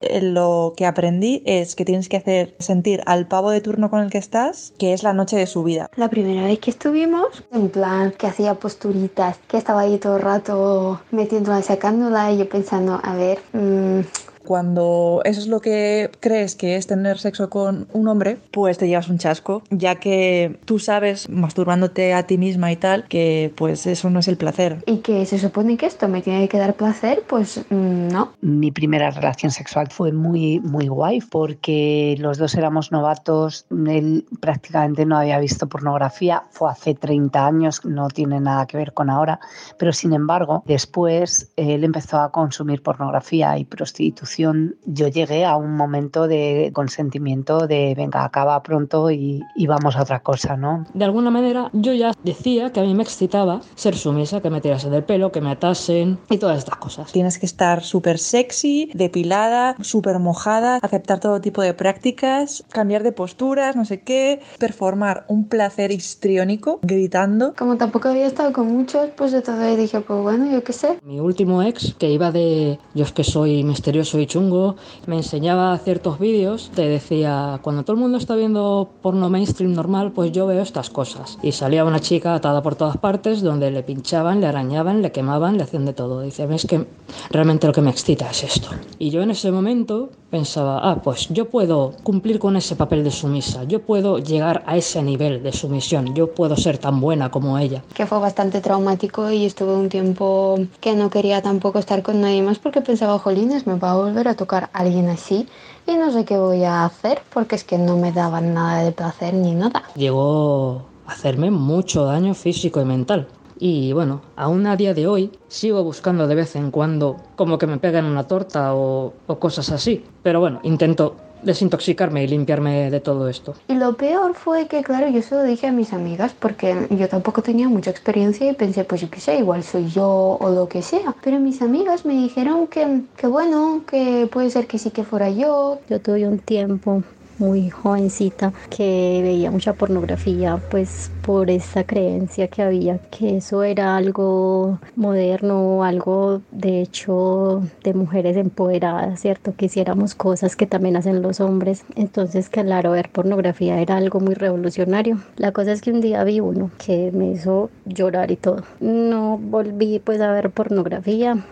Eh, Lo que aprendí es que tienes que hacer sentir al pavo de turno con el que estás que es la noche de su vida. La primera vez que estuvimos, en plan, que hacía posturitas, que estaba ahí todo el rato metiéndola, sacándola y yo pensando, a ver, mmm, Cuando eso es lo que crees que es tener sexo con un hombre, pues te llevas un chasco, ya que tú sabes, masturbándote a ti misma y tal, que pues eso no es el placer. y que se supone que esto me tiene que dar placer, pues mm, no. Mi primera relación sexual fue muy, muy guay porque los dos éramos novatos, él prácticamente no había visto pornografía, fue hace 30 años, no tiene nada que ver con ahora, pero sin embargo, después él empezó a consumir pornografía y prostitución yo llegué a un momento de consentimiento de venga, acaba pronto y, y vamos a otra cosa, ¿no? De alguna manera yo ya decía que a mí me excitaba ser sumisa, que me tirasen del pelo, que me atasen y todas estas cosas. Tienes que estar súper sexy, depilada, súper mojada, aceptar todo tipo de prácticas, cambiar de posturas, no sé qué, performar un placer histriónico gritando. Como tampoco había estado con muchos, pues de todo y dije, pues bueno, yo qué sé. Mi último ex, que iba de yo es que soy misterioso y chungo, me enseñaba ciertos vídeos, te decía, cuando todo el mundo está viendo porno mainstream normal, pues yo veo estas cosas. Y salía una chica atada por todas partes donde le pinchaban, le arañaban, le quemaban, le hacían de todo. Dice, ves que realmente lo que me excita es esto. Y yo en ese momento pensaba, ah, pues yo puedo cumplir con ese papel de sumisa, yo puedo llegar a ese nivel de sumisión, yo puedo ser tan buena como ella. Que fue bastante traumático y estuve un tiempo que no quería tampoco estar con nadie más porque pensaba, jolines, me va a volver a tocar alguien así y no sé qué voy a hacer porque es que no me daban nada de placer ni nada. Llegó a hacerme mucho daño físico y mental. Y bueno, aún a día de hoy sigo buscando de vez en cuando como que me peguen una torta o cosas así. Pero bueno, intento desintoxicarme y limpiarme de todo esto. Y lo peor fue que, claro, yo se lo dije a mis amigas porque yo tampoco tenía mucha experiencia y pensé, pues yo qué sé, igual soy yo o lo que sea. Pero mis amigas me dijeron que, que bueno, que puede ser que sí que fuera yo. Yo tuve un tiempo muy jovencita que veía mucha pornografía pues por esa creencia que había que eso era algo moderno, algo de hecho de mujeres empoderadas, ¿cierto? Que hiciéramos cosas que también hacen los hombres. Entonces, claro, ver pornografía era algo muy revolucionario. La cosa es que un día vi uno que me hizo llorar y todo. No volví pues a ver pornografía,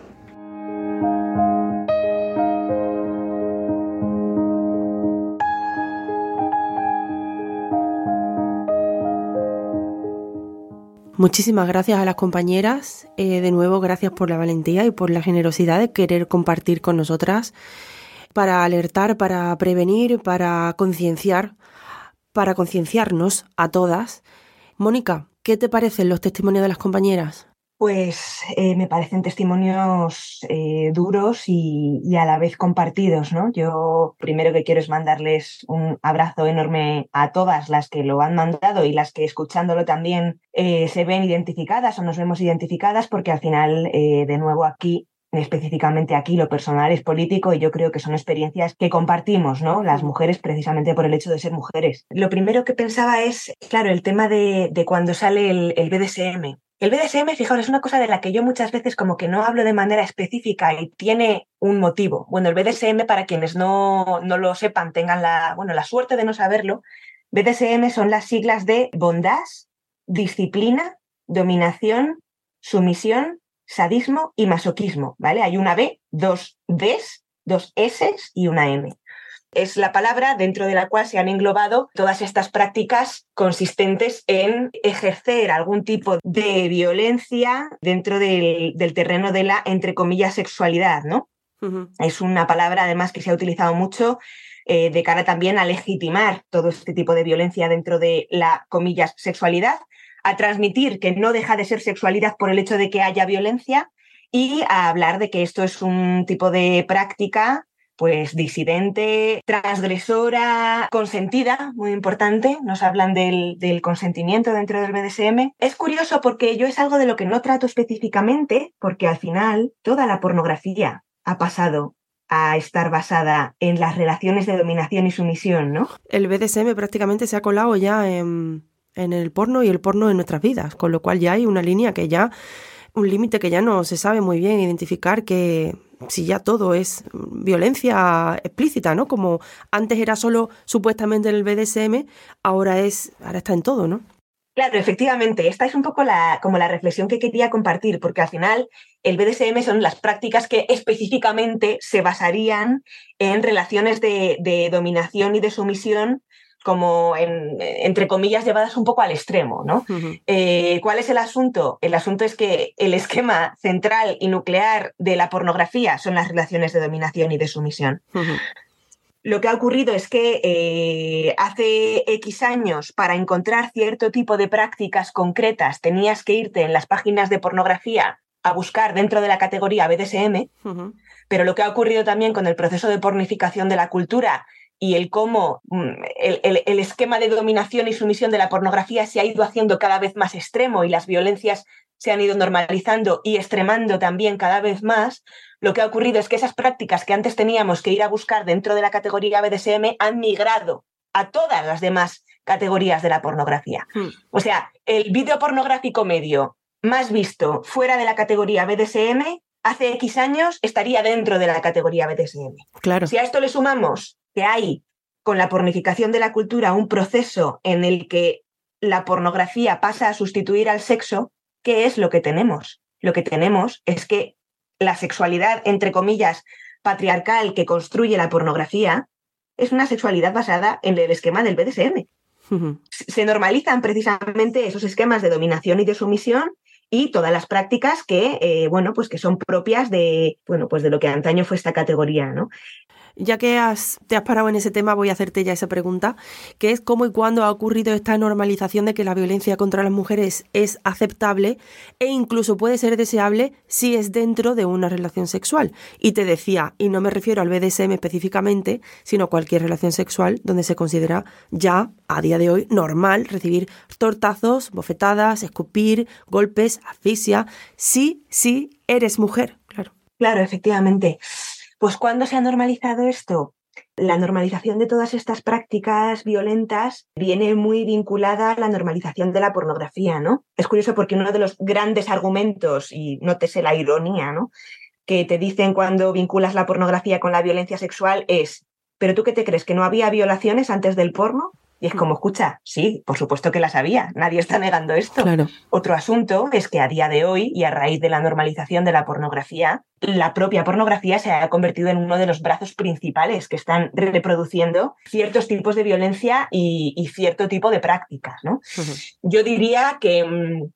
Muchísimas gracias a las compañeras. Eh, de nuevo, gracias por la valentía y por la generosidad de querer compartir con nosotras para alertar, para prevenir, para concienciar, para concienciarnos a todas. Mónica, ¿qué te parecen los testimonios de las compañeras? Pues eh, me parecen testimonios eh, duros y, y, a la vez compartidos, ¿no? Yo primero que quiero es mandarles un abrazo enorme a todas las que lo han mandado y las que escuchándolo también eh, se ven identificadas o nos vemos identificadas, porque al final, de nuevo aquí, específicamente aquí lo personal es político y yo creo que son experiencias que compartimos, ¿no? Las mujeres precisamente por el hecho de ser mujeres. Lo primero que pensaba es, claro, el tema de, de cuando sale el, el BDSM. El BDSM, fijaos, es una cosa de la que yo muchas veces como que no hablo de manera específica y tiene un motivo. Bueno, el BDSM, para quienes no, no lo sepan, tengan la, bueno, la suerte de no saberlo, BDSM son las siglas de bondad, disciplina, dominación, sumisión, sadismo y masoquismo, ¿vale? Hay una B, dos Ds, dos S y una M es la palabra dentro de la cual se han englobado todas estas prácticas consistentes en ejercer algún tipo de violencia dentro del, del terreno de la, entre comillas, sexualidad, ¿no? Uh -huh. Es una palabra además que se ha utilizado mucho eh, de cara también a legitimar todo este tipo de violencia dentro de la, comillas, sexualidad, a transmitir que no deja de ser sexualidad por el hecho de que haya violencia y a hablar de que esto es un tipo de práctica pues disidente, transgresora, consentida, muy importante. Nos hablan del, del, consentimiento dentro del BDSM. Es curioso porque yo es algo de lo que no trato específicamente, porque al final toda la pornografía ha pasado a estar basada en las relaciones de dominación y sumisión, ¿no? El BDSM prácticamente se ha colado ya en, en el porno y el porno en nuestras vidas, con lo cual ya hay una línea que ya un límite que ya no se sabe muy bien identificar que si ya todo es violencia explícita, ¿no? Como antes era solo supuestamente en el BDSM, ahora es, ahora está en todo, ¿no? Claro, efectivamente, esta es un poco la, como la reflexión que quería compartir, porque al final el BDSM son las prácticas que específicamente se basarían en relaciones de, de dominación y de sumisión como en, entre comillas llevadas un poco al extremo, ¿no? Uh -huh. eh, ¿Cuál es el asunto? El asunto es que el esquema central y nuclear de la pornografía son las relaciones de dominación y de sumisión. Uh -huh. Lo que ha ocurrido es que eh, hace X años, para encontrar cierto tipo de prácticas concretas, tenías que irte en las páginas de pornografía a buscar dentro de la categoría BDSM, pero lo que ha ocurrido también con el proceso de pornificación de la cultura y el cómo mm, el, esquema de dominación y sumisión de la pornografía se ha ido haciendo cada vez más extremo y las violencias se han ido normalizando y extremando también cada vez más, lo que ha ocurrido es que esas prácticas que antes teníamos que ir a buscar dentro de la categoría BDSM han migrado a todas las demás categorías de la pornografía. Hmm. O sea, el vídeo pornográfico medio más visto fuera de la categoría BDSM hace X años estaría dentro de la categoría BDSM. Claro. Si a esto le sumamos que hay con la pornificación de la cultura un proceso en el que la pornografía pasa a sustituir al sexo, ¿qué es lo que tenemos? Lo que tenemos es que la sexualidad, entre comillas, patriarcal que construye la pornografía es una sexualidad basada en el esquema del BDSM. Se normalizan precisamente esos esquemas de dominación y de sumisión y todas las prácticas que, eh, bueno, pues que son propias de, bueno, pues de lo que antaño fue esta categoría, ¿no? Ya que has, te has parado en ese tema, voy a hacerte ya esa pregunta, que es cómo y cuándo ha ocurrido esta normalización de que la violencia contra las mujeres es aceptable e incluso puede ser deseable si es dentro de una relación sexual. Y te decía, y no me refiero al BDSM específicamente, sino cualquier relación sexual donde se considera ya, a día de hoy, normal recibir tortazos, bofetadas, escupir, golpes, asfixia, sí, sí, eres mujer, claro. Claro, efectivamente. Pues ¿cuándo se ha normalizado esto? La normalización de todas estas prácticas violentas viene muy vinculada a la normalización de la pornografía, ¿no? Es curioso porque uno de los grandes argumentos, y nótese la ironía, ¿no? Que te dicen cuando vinculas la pornografía con la violencia sexual es, ¿pero tú qué te crees? ¿Que no había violaciones antes del porno? Y es como, escucha, sí, por supuesto que las había, nadie está negando esto. Otro asunto es que a día de hoy, y a raíz de la normalización de la pornografía, la propia pornografía se ha convertido en uno de los brazos principales que están reproduciendo ciertos tipos de violencia y, cierto tipo de prácticas. ¿no? Yo diría que mm,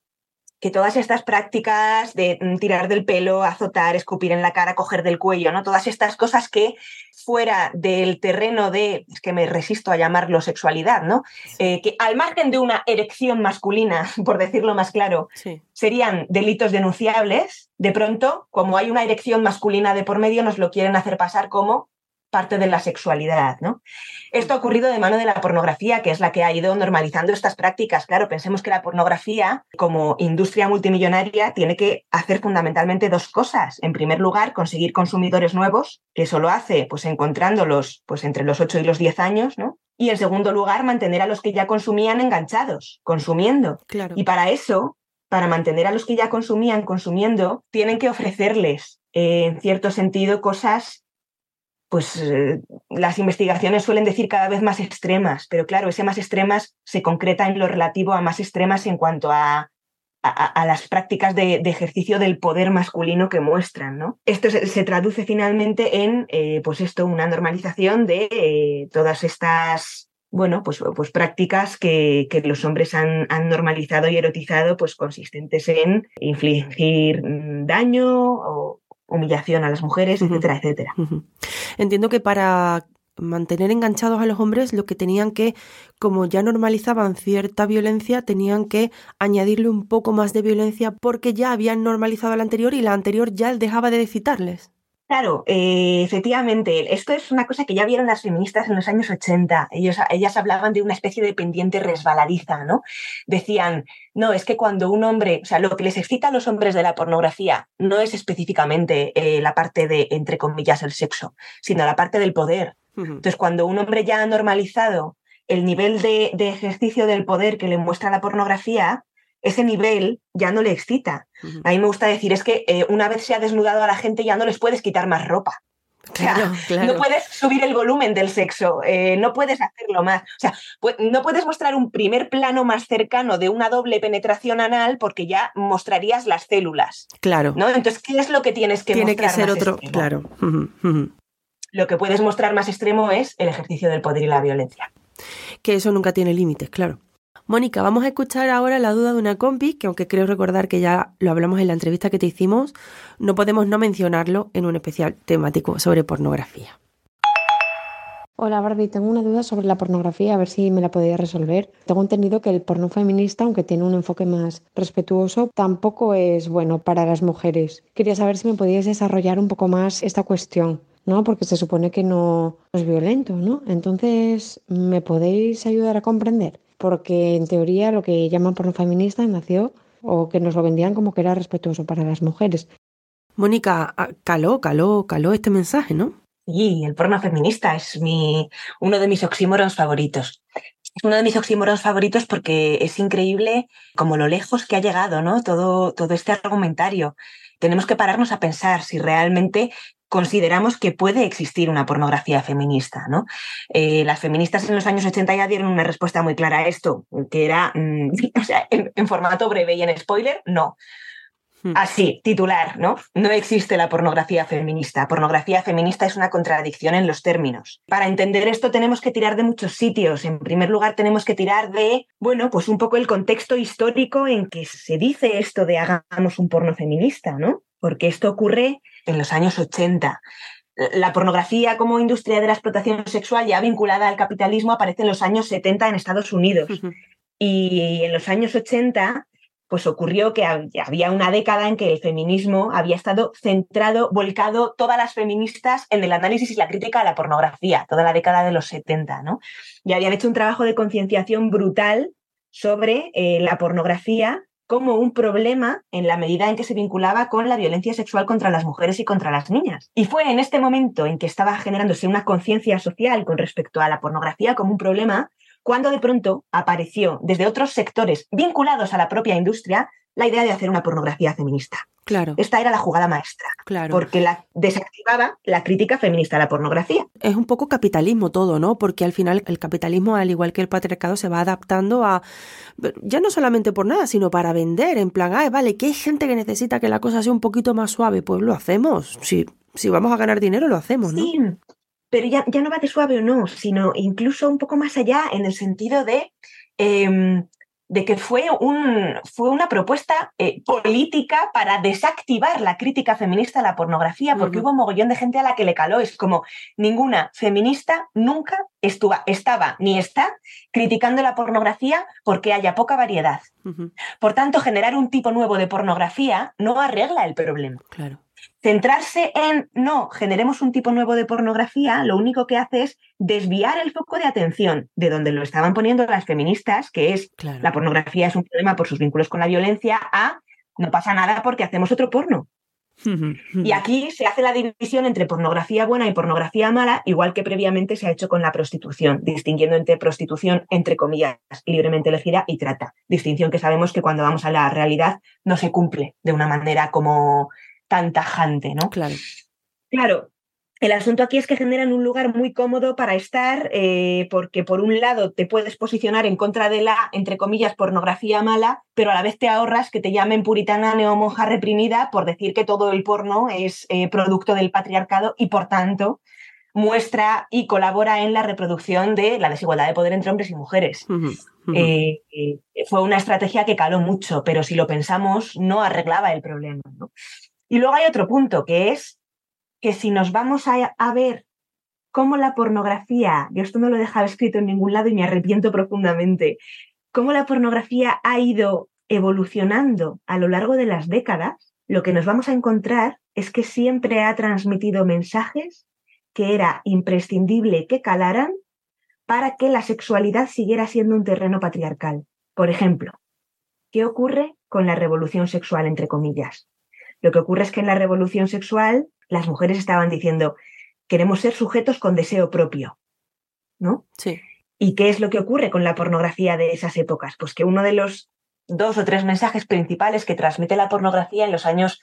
que todas estas prácticas de mm, tirar del pelo, azotar, escupir en la cara, coger del cuello, ¿no? Todas estas cosas que fuera del terreno de, es que me resisto a llamarlo sexualidad, ¿no? Eh, que al margen de una erección masculina, por decirlo más claro, serían delitos denunciables, de pronto, como hay una erección masculina de por medio, nos lo quieren hacer pasar como parte de la sexualidad. ¿no? Esto ha ocurrido de mano de la pornografía, que es la que ha ido normalizando estas prácticas. Claro, pensemos que la pornografía, como industria multimillonaria, tiene que hacer fundamentalmente dos cosas. En primer lugar, conseguir consumidores nuevos, que eso lo hace pues, encontrándolos pues, entre los 8 y los 10 años, ¿no? Y en segundo lugar, mantener a los que ya consumían enganchados, consumiendo. Claro. Y para eso, para mantener a los que ya consumían consumiendo, tienen que ofrecerles, eh, en cierto sentido, cosas pues eh, las investigaciones suelen decir cada vez más extremas, pero claro, ese más extremas se concreta en lo relativo a más extremas en cuanto a, a, las prácticas de, ejercicio del poder masculino que muestran. ¿no? Esto se, traduce finalmente en, eh, pues esto, una normalización de eh, todas estas bueno, pues, pues prácticas que, que los hombres han, han, normalizado y erotizado, pues consistentes en infligir mm, daño o humillación a las mujeres, etcétera, etcétera. Entiendo que para mantener enganchados a los hombres, lo que tenían que, como ya normalizaban cierta violencia, tenían que añadirle un poco más de violencia porque ya habían normalizado la anterior y la anterior ya dejaba de excitarles. Claro, eh, efectivamente, esto es una cosa que ya vieron las feministas en los años 80. Ellos, ellas hablaban de una especie de pendiente resbaladiza, ¿no? Decían, no, es que cuando un hombre, o sea, lo que les excita a los hombres de la pornografía no es específicamente eh, la parte de, entre comillas, el sexo, sino la parte del poder. Entonces, cuando un hombre ya ha normalizado el nivel de, de ejercicio del poder que le muestra la pornografía, ese nivel ya no le excita. A mí me gusta decir, es que eh, una vez se ha desnudado a la gente ya no les puedes quitar más ropa. No puedes subir el volumen del sexo, eh, no puedes hacerlo más. O sea, no puedes mostrar un primer plano más cercano de una doble penetración anal porque ya mostrarías las células. Claro. ¿no? Entonces, ¿qué es lo que tienes que Tiene mostrar? Tiene que ser otro, claro. Lo que puedes mostrar más extremo es el ejercicio del poder y la violencia. Que eso nunca tiene límites, claro. Mónica, vamos a escuchar ahora la duda de una compi, que aunque creo recordar que ya lo hablamos en la entrevista que te hicimos, no podemos no mencionarlo en un especial temático sobre pornografía. Hola Barbie, tengo una duda sobre la pornografía, a ver si me la podía resolver. Tengo entendido que el porno feminista, aunque tiene un enfoque más respetuoso, tampoco es bueno para las mujeres. Quería saber si me podíais desarrollar un poco más esta cuestión, ¿no? Porque se supone que no es violento, ¿no? Entonces, ¿me podéis ayudar a comprender? Porque en teoría lo que llaman porno feminista nació o que nos lo vendían como que era respetuoso para las mujeres. Mónica, ah, caló, caló, caló este mensaje, ¿no? Sí, el porno feminista es mi, uno de mis oxímoros favoritos. Es uno de mis oxímoros favoritos porque es increíble como lo lejos que ha llegado, ¿no? Todo, todo este argumentario. Tenemos que pararnos a pensar si realmente consideramos que puede existir una pornografía feminista. ¿no? Eh, las feministas en los años 80 ya dieron una respuesta muy clara a esto, que era, mm, o sea, en, formato breve y en spoiler, no. Hmm. Así, titular, ¿no? No existe la pornografía feminista. Pornografía feminista es una contradicción en los términos. Para entender esto tenemos que tirar de muchos sitios. En primer lugar, tenemos que tirar de, bueno, pues un poco el contexto histórico en que se dice esto de hagamos un porno feminista, ¿no? Porque esto ocurre en los años 80. La pornografía como industria de la explotación sexual ya vinculada al capitalismo aparece en los años 70 en Estados Unidos. Y en los años 80 pues ocurrió que había una década en que el feminismo había estado centrado, volcado todas las feministas en el análisis y la crítica a la pornografía, toda la década de los 70, ¿no? Y habían hecho un trabajo de concienciación brutal sobre eh, la pornografía como un problema en la medida en que se vinculaba con la violencia sexual contra las mujeres y contra las niñas. Y fue en este momento en que estaba generándose una conciencia social con respecto a la pornografía como un problema cuando de pronto apareció desde otros sectores vinculados a la propia industria la idea de hacer una pornografía feminista. Claro. Esta era la jugada maestra. Claro. Porque la desactivaba la crítica feminista a la pornografía. Es un poco capitalismo todo, ¿no? Porque al final el capitalismo, al igual que el patriarcado, se va adaptando a. Ya no solamente por nada, sino para vender. En plan, ah, vale, que hay gente que necesita que la cosa sea un poquito más suave. Pues lo hacemos. Si, si vamos a ganar dinero, lo hacemos, ¿no? Sí, pero ya, ya no va de suave o no, sino incluso un poco más allá en el sentido de, em, de que fue, un, fue una propuesta eh, política para desactivar la crítica feminista a la pornografía, porque hubo un mogollón de gente a la que le caló. Es como ninguna feminista nunca estuvo, estaba ni está criticando la pornografía porque haya poca variedad. Por tanto, generar un tipo nuevo de pornografía no arregla el problema. Claro centrarse en no, generemos un tipo nuevo de pornografía, lo único que hace es desviar el foco de atención de donde lo estaban poniendo las feministas, que es la pornografía es un problema por sus vínculos con la violencia, a no pasa nada porque hacemos otro porno. y aquí se hace la división entre pornografía buena y pornografía mala, igual que previamente se ha hecho con la prostitución, distinguiendo entre prostitución, entre comillas, libremente elegida y trata. Distinción que sabemos que cuando vamos a la realidad no se cumple de una manera como tan tajante, ¿no? Claro. Claro, el asunto aquí es que generan un lugar muy cómodo para estar, eh, porque por un lado te puedes posicionar en contra de la, entre comillas, pornografía mala, pero a la vez te ahorras que te llamen puritana neomonja reprimida por decir que todo el porno es eh, producto del patriarcado y por tanto muestra y colabora en la reproducción de la desigualdad de poder entre hombres y mujeres. Eh, fue una estrategia que caló mucho, pero si lo pensamos, no arreglaba el problema. ¿no? Y luego hay otro punto, que es que si nos vamos a, ver cómo la pornografía, yo esto no lo he dejado escrito en ningún lado y me arrepiento profundamente, cómo la pornografía ha ido evolucionando a lo largo de las décadas, lo que nos vamos a encontrar es que siempre ha transmitido mensajes que era imprescindible que calaran para que la sexualidad siguiera siendo un terreno patriarcal. Por ejemplo, ¿qué ocurre con la revolución sexual, entre comillas? Lo que ocurre es que en la revolución sexual las mujeres estaban diciendo, queremos ser sujetos con deseo propio, ¿no? Sí. ¿Y qué es lo que ocurre con la pornografía de esas épocas? Pues que uno de los dos o tres mensajes principales que transmite la pornografía en los años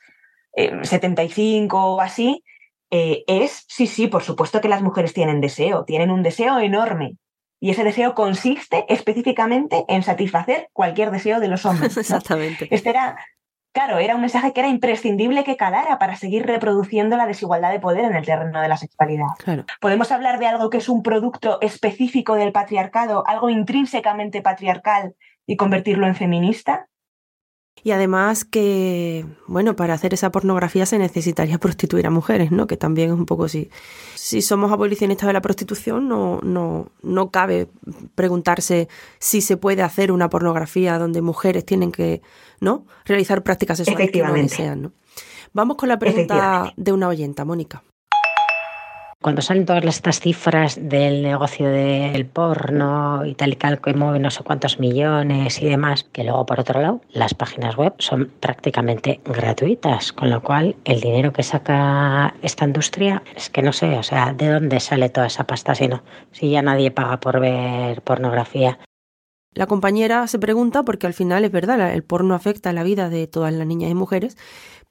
75 eh, o así eh, es, sí, sí, por supuesto que las mujeres tienen deseo, tienen un deseo enorme. Y ese deseo consiste específicamente en satisfacer cualquier deseo de los hombres. Exactamente. Este era Claro, era un mensaje que era imprescindible que calara para seguir reproduciendo la desigualdad de poder en el terreno de la sexualidad. ¿Podemos hablar de algo que es un producto específico del patriarcado, algo intrínsecamente patriarcal y convertirlo en feminista? Y además que, bueno, para hacer esa pornografía se necesitaría prostituir a mujeres, ¿no? Que también es un poco así. Si somos abolicionistas de la prostitución, no, no, no cabe preguntarse si se puede hacer una pornografía donde mujeres tienen que, ¿no? Realizar prácticas sexuales que no desean, ¿no? Vamos con la pregunta de una oyenta, Mónica. Cuando salen todas estas cifras del negocio del porno y tal y tal, que mueve no sé cuántos millones y demás, que luego por otro lado las páginas web son prácticamente gratuitas, con lo cual el dinero que saca esta industria es que no sé, o sea, ¿de dónde sale toda esa pasta si no? Si ya nadie paga por ver pornografía. La compañera se pregunta porque al final es verdad, el porno afecta a la vida de todas las niñas y mujeres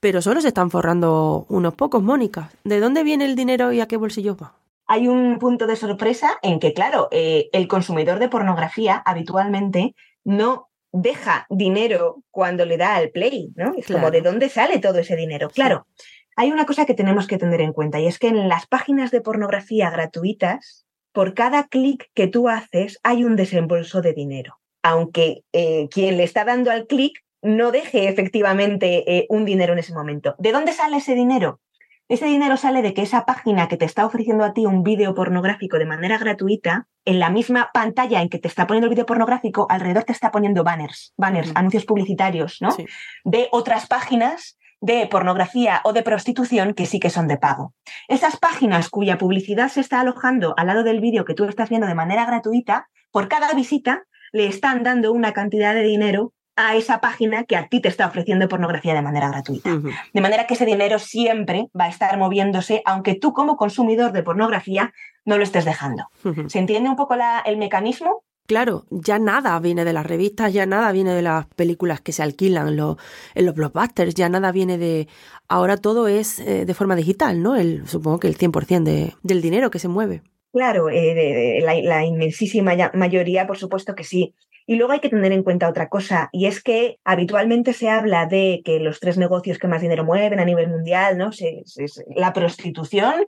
pero solo se están forrando unos pocos, Mónica. ¿De dónde viene el dinero y a qué bolsillo va? Hay un punto de sorpresa en que, claro, eh, el consumidor de pornografía habitualmente no deja dinero cuando le da al play, ¿no? Es como, ¿de dónde sale todo ese dinero? Claro, hay una cosa que tenemos que tener en cuenta y es que en las páginas de pornografía gratuitas, por cada clic que tú haces hay un desembolso de dinero. Aunque eh, quien le está dando al clic no deje efectivamente eh, un dinero en ese momento. ¿De dónde sale ese dinero? Ese dinero sale de que esa página que te está ofreciendo a ti un vídeo pornográfico de manera gratuita, en la misma pantalla en que te está poniendo el vídeo pornográfico, alrededor te está poniendo banners, banners, anuncios publicitarios, ¿no? De otras páginas de pornografía o de prostitución que sí que son de pago. Esas páginas cuya publicidad se está alojando al lado del vídeo que tú estás viendo de manera gratuita, por cada visita le están dando una cantidad de dinero a esa página que a ti te está ofreciendo pornografía de manera gratuita. De manera que ese dinero siempre va a estar moviéndose, aunque tú como consumidor de pornografía no lo estés dejando. ¿Se entiende un poco el mecanismo? Claro, ya nada viene de las revistas, ya nada viene de las películas que se alquilan en los, blockbusters, ya nada viene de... Ahora todo es eh, de forma digital, ¿no? El, supongo que el 100% de, del dinero que se mueve. Claro, eh, la, inmensísima mayoría, por supuesto que sí. Y luego hay que tener en cuenta otra cosa, y es que habitualmente se habla de que los tres negocios que más dinero mueven a nivel mundial, ¿no? es la prostitución,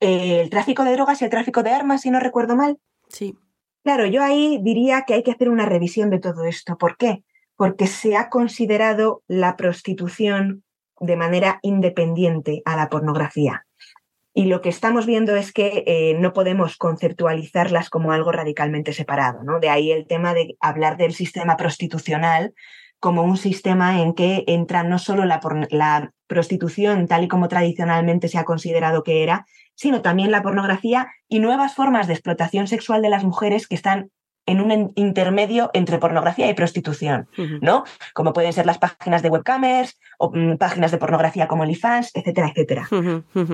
eh, el tráfico de drogas y el tráfico de armas, si no recuerdo mal. Sí. Claro, yo ahí diría que hay que hacer una revisión de todo esto. ¿Por qué? Porque se ha considerado la prostitución de manera independiente a la pornografía. Y lo que estamos viendo es que eh, no podemos conceptualizarlas como algo radicalmente separado. ¿no? De ahí el tema de hablar del sistema prostitucional como un sistema en que entra no solo la, la prostitución tal y como tradicionalmente se ha considerado que era, sino también la pornografía y nuevas formas de explotación sexual de las mujeres que están en un intermedio entre pornografía y prostitución, ¿no? Como pueden ser las páginas de webcamers o mm, páginas de pornografía como OnlyFans, etcétera, etcétera.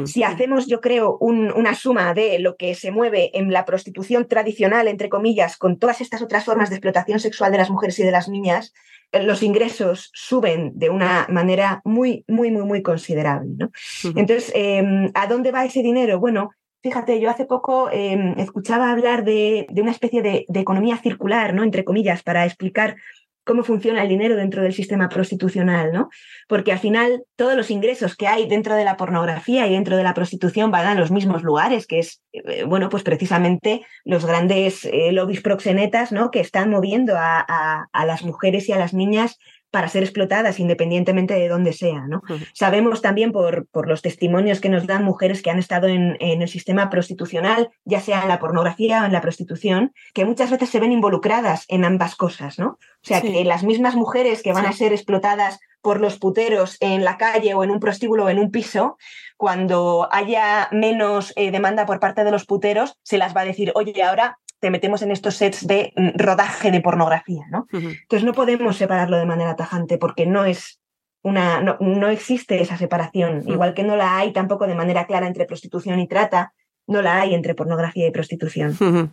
Si hacemos, yo creo, una suma de lo que se mueve en la prostitución tradicional, entre comillas, con todas estas otras formas de explotación sexual de las mujeres y de las niñas, eh, los ingresos suben de una manera muy, muy, muy, muy considerable. ¿no? Entonces, em, ¿a dónde va ese dinero? Bueno, Fíjate, yo hace poco em, escuchaba hablar de, una especie de, economía circular, ¿no? Entre comillas, para explicar cómo funciona el dinero dentro del sistema prostitucional, ¿no? Porque al final todos los ingresos que hay dentro de la pornografía y dentro de la prostitución van a los mismos lugares, que es, eh, bueno, pues precisamente los grandes eh, lobbies proxenetas, ¿no? Que están moviendo a, las mujeres y a las niñas para ser explotadas independientemente de dónde sea. ¿no? Sabemos también por, por, los testimonios que nos dan mujeres que han estado en, el sistema prostitucional, ya sea en la pornografía o en la prostitución, que muchas veces se ven involucradas en ambas cosas. ¿no? O sea, que las mismas mujeres que van a ser explotadas por los puteros en la calle o en un prostíbulo o en un piso, cuando haya menos eh, demanda por parte de los puteros, se las va a decir, oye, ahora te metemos en estos sets de mm, rodaje de pornografía, ¿no? Entonces no podemos separarlo de manera tajante porque no es una, no, existe esa separación, igual que no la hay tampoco de manera clara entre prostitución y trata, no la hay entre pornografía y prostitución.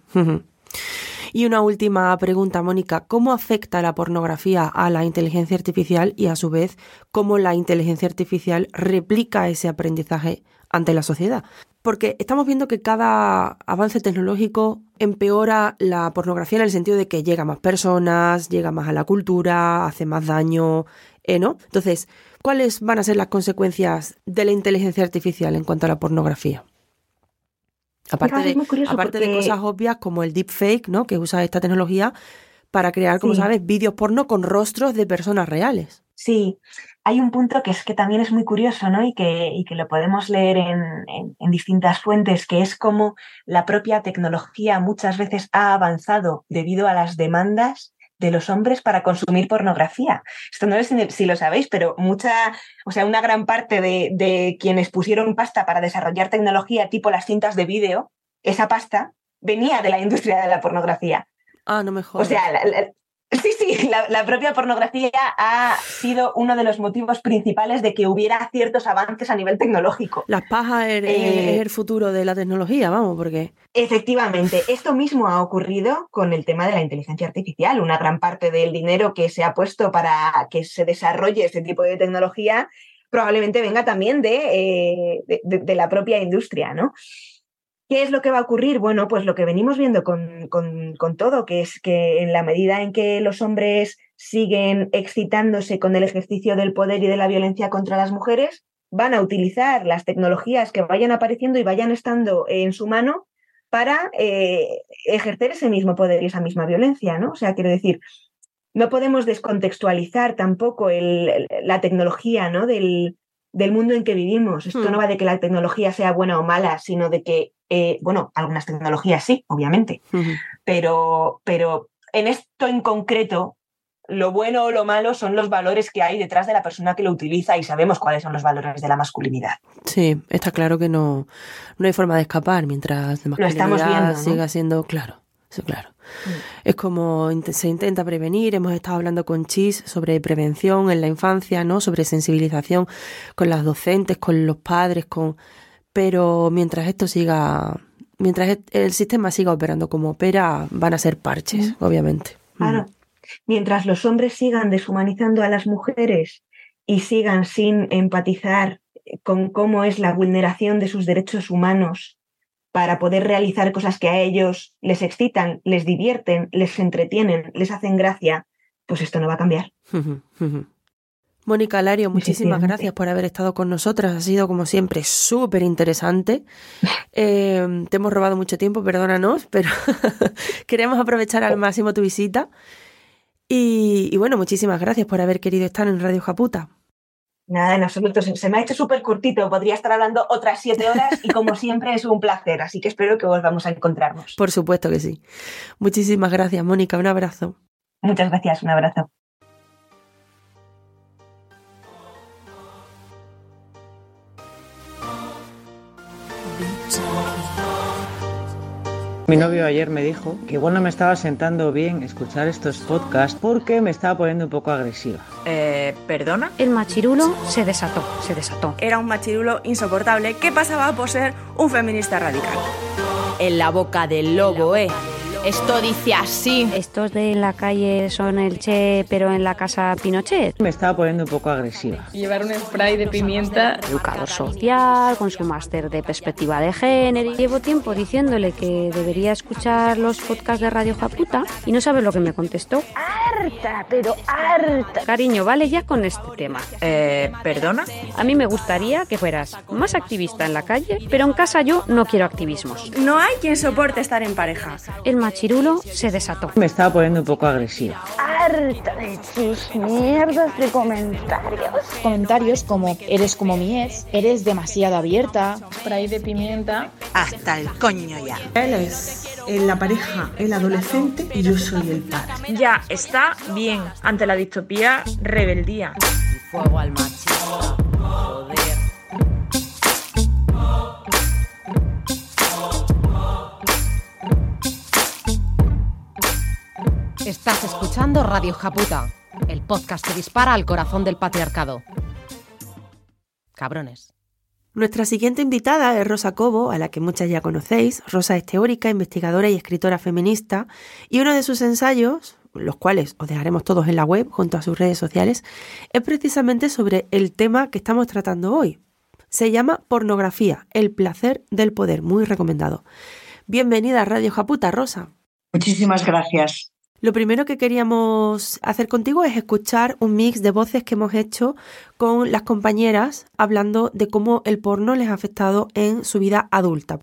Y una última pregunta, Mónica. ¿Cómo afecta la pornografía a la inteligencia artificial y a su vez cómo la inteligencia artificial replica ese aprendizaje ante la sociedad? Porque estamos viendo que cada avance tecnológico empeora la pornografía en el sentido de que llega a más personas, llega más a la cultura, hace más daño, ¿eh, ¿no? Entonces, ¿cuáles van a ser las consecuencias de la inteligencia artificial en cuanto a la pornografía? Aparte, de, aparte de cosas obvias como el deepfake, ¿no? Que usa esta tecnología para crear, como sabes, vídeos porno con rostros de personas reales. Sí, hay un punto que es que también es muy curioso, ¿no? Y que, y que lo podemos leer en, en, distintas fuentes, que es como la propia tecnología muchas veces ha avanzado debido a las demandas de los hombres para consumir pornografía. Esto no sé si lo sabéis, pero mucha, o sea, una gran parte de, de quienes pusieron pasta para desarrollar tecnología tipo las cintas de vídeo, esa pasta venía de la industria de la pornografía. Ah, no me jodas. O sea, Sí, sí, la, propia pornografía ha sido uno de los motivos principales de que hubiera ciertos avances a nivel tecnológico. Las pajas es, eh, el futuro de la tecnología, vamos, porque... Efectivamente, esto mismo ha ocurrido con el tema de la inteligencia artificial. Una gran parte del dinero que se ha puesto para que se desarrolle este tipo de tecnología probablemente venga también de, eh, de la propia industria, ¿no? ¿Qué es lo que va a ocurrir? Bueno, pues lo que venimos viendo con, todo, que es que en la medida en que los hombres siguen excitándose con el ejercicio del poder y de la violencia contra las mujeres, van a utilizar las tecnologías que vayan apareciendo y vayan estando en su mano para eh, ejercer ese mismo poder y esa misma violencia, ¿no? O sea, quiero decir, no podemos descontextualizar tampoco la tecnología, ¿no? Del, del mundo en que vivimos. Esto no hmm. va de que la tecnología sea buena o mala, sino de que, eh, bueno, algunas tecnologías sí, obviamente, pero, pero en esto en concreto, lo bueno o lo malo son los valores que hay detrás de la persona que lo utiliza y sabemos cuáles son los valores de la masculinidad. Sí, está claro que no, no hay forma de escapar mientras la masculinidad siga siendo claro. Claro. Mm. Es como se intenta prevenir, hemos estado hablando con Chis sobre prevención en la infancia, ¿no? Sobre sensibilización con las docentes, con los padres, con pero mientras esto siga mientras el sistema siga operando como opera, van a ser parches, mm. obviamente. Mm. Claro. Mientras los hombres sigan deshumanizando a las mujeres y sigan sin empatizar con cómo es la vulneración de sus derechos humanos para poder realizar cosas que a ellos les excitan, les divierten, les entretienen, les hacen gracia, pues esto no va a cambiar. Mónica Lario, muchísimas gracias por haber estado con nosotras. Ha sido, como siempre, súper interesante. Eh, te hemos robado mucho tiempo, perdónanos, pero queremos aprovechar al máximo tu visita. Y, y, bueno, muchísimas gracias por haber querido estar en Radio Japuta. Nada, en absoluto. Se, me ha hecho súper cortito. Podría estar hablando otras siete horas y como siempre es un placer. Así que espero que volvamos a encontrarnos. Por supuesto que sí. Muchísimas gracias, Mónica. Un abrazo. Muchas gracias. Un abrazo. Mi novio ayer me dijo que igual no me estaba sentando bien escuchar estos podcasts porque me estaba poniendo un poco agresiva. Eh, ¿perdona? El machirulo se desató, se desató. Era un machirulo insoportable que pasaba por ser un feminista radical. En la boca del lobo, eh. Esto dice así. Estos de la calle son el Che, pero en la casa Pinochet. Me estaba poniendo un poco agresiva. Llevar un spray de pimienta. Educador social, con su máster de perspectiva de género. Llevo tiempo diciéndole que debería escuchar los podcasts de Radio Japuta y no sabe lo que me contestó. Harta, pero harta. Cariño, vale ya con este tema. Eh, ¿perdona? A mí me gustaría que fueras más activista en la calle, pero en casa yo no quiero activismos. No hay quien soporte estar en pareja. El Chirulo se desató. Me estaba poniendo un poco agresiva. Harta de sus mierdas de comentarios. Comentarios como eres como mi ex, eres demasiado abierta. Spray de pimienta. Hasta el coño ya. Él es la pareja, el adolescente y yo soy el padre. Ya está bien. Ante la distopía, rebeldía. Fuego al machismo. Estás escuchando Radio Japuta, el podcast que dispara al corazón del patriarcado. Cabrones. Nuestra siguiente invitada es Rosa Cobo, a la que muchas ya conocéis. Rosa es teórica, investigadora y escritora feminista, y uno de sus ensayos, los cuales os dejaremos todos en la web junto a sus redes sociales, es precisamente sobre el tema que estamos tratando hoy. Se llama Pornografía, el placer del poder, muy recomendado. Bienvenida a Radio Japuta, Rosa. Muchísimas gracias. Lo primero que queríamos hacer contigo es escuchar un mix de voces que hemos hecho con las compañeras hablando de cómo el porno les ha afectado en su vida adulta.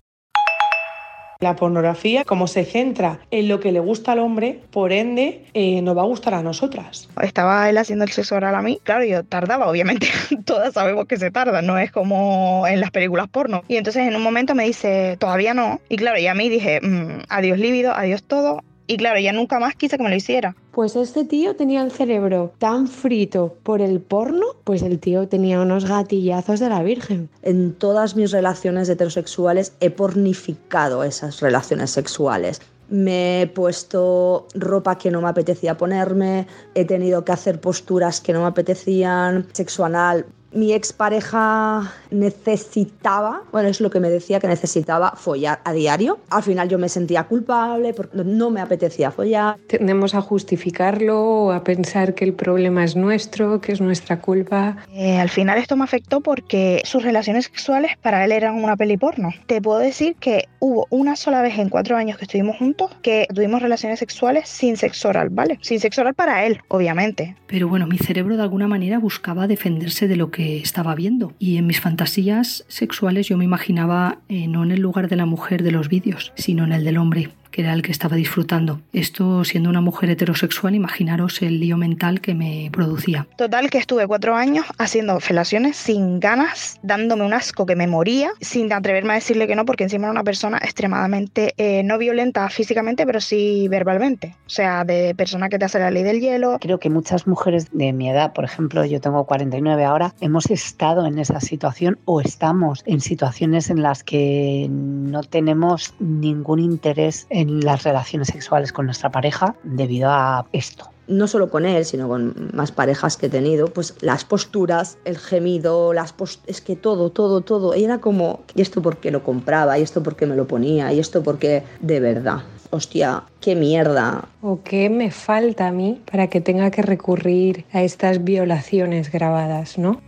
La pornografía, como se centra en lo que le gusta al hombre, por ende, eh, nos va a gustar a nosotras. Estaba él haciendo el sexo oral a mí. Claro, yo tardaba, obviamente. Todas sabemos que se tarda, no es como en las películas porno. Y entonces en un momento me dice, todavía no. Y claro, y a mí dije, mm, adiós líbido, adiós todo. Y claro, ya nunca más quise que me lo hiciera. Pues este tío tenía el cerebro tan frito por el porno, pues el tío tenía unos gatillazos de la Virgen. En todas mis relaciones heterosexuales he pornificado esas relaciones sexuales. Me he puesto ropa que no me apetecía ponerme, he tenido que hacer posturas que no me apetecían, sexo anal mi expareja necesitaba, bueno, es lo que me decía que necesitaba follar a diario. Al final yo me sentía culpable porque no me apetecía follar. Tendemos a justificarlo o a pensar que el problema es nuestro, que es nuestra culpa. Eh, al final esto me afectó porque sus relaciones sexuales para él eran una peli porno. Te puedo decir que hubo una sola vez en cuatro años que estuvimos juntos que tuvimos relaciones sexuales sin sexo oral, ¿vale? Sin sexo oral para él, obviamente. Pero bueno, mi cerebro de alguna manera buscaba defenderse de lo que estaba viendo. Y en mis fantasías sexuales yo me imaginaba eh, no en el lugar de la mujer de los vídeos, sino en el del hombre que era el que estaba disfrutando. Esto siendo una mujer heterosexual, imaginaros el lío mental que me producía. Total que estuve cuatro años haciendo felaciones sin ganas, dándome un asco que me moría, sin atreverme a decirle que no, porque encima era una persona extremadamente eh, no violenta físicamente, pero sí verbalmente. O sea, de persona que te hace la ley del hielo. Creo que muchas mujeres de mi edad, por ejemplo, yo tengo 49 ahora, hemos estado en esa situación o estamos en situaciones en las que no tenemos ningún interés en en las relaciones sexuales con nuestra pareja debido a esto no solo con él, sino con más parejas que he tenido, pues las posturas, el gemido, las es que todo, todo, todo. Y era como, ¿y esto por qué lo compraba? ¿Y esto por qué me lo ponía? ¿Y esto por qué de verdad? Hostia, qué mierda. ¿O qué me falta a mí para que tenga que recurrir a estas violaciones grabadas, no?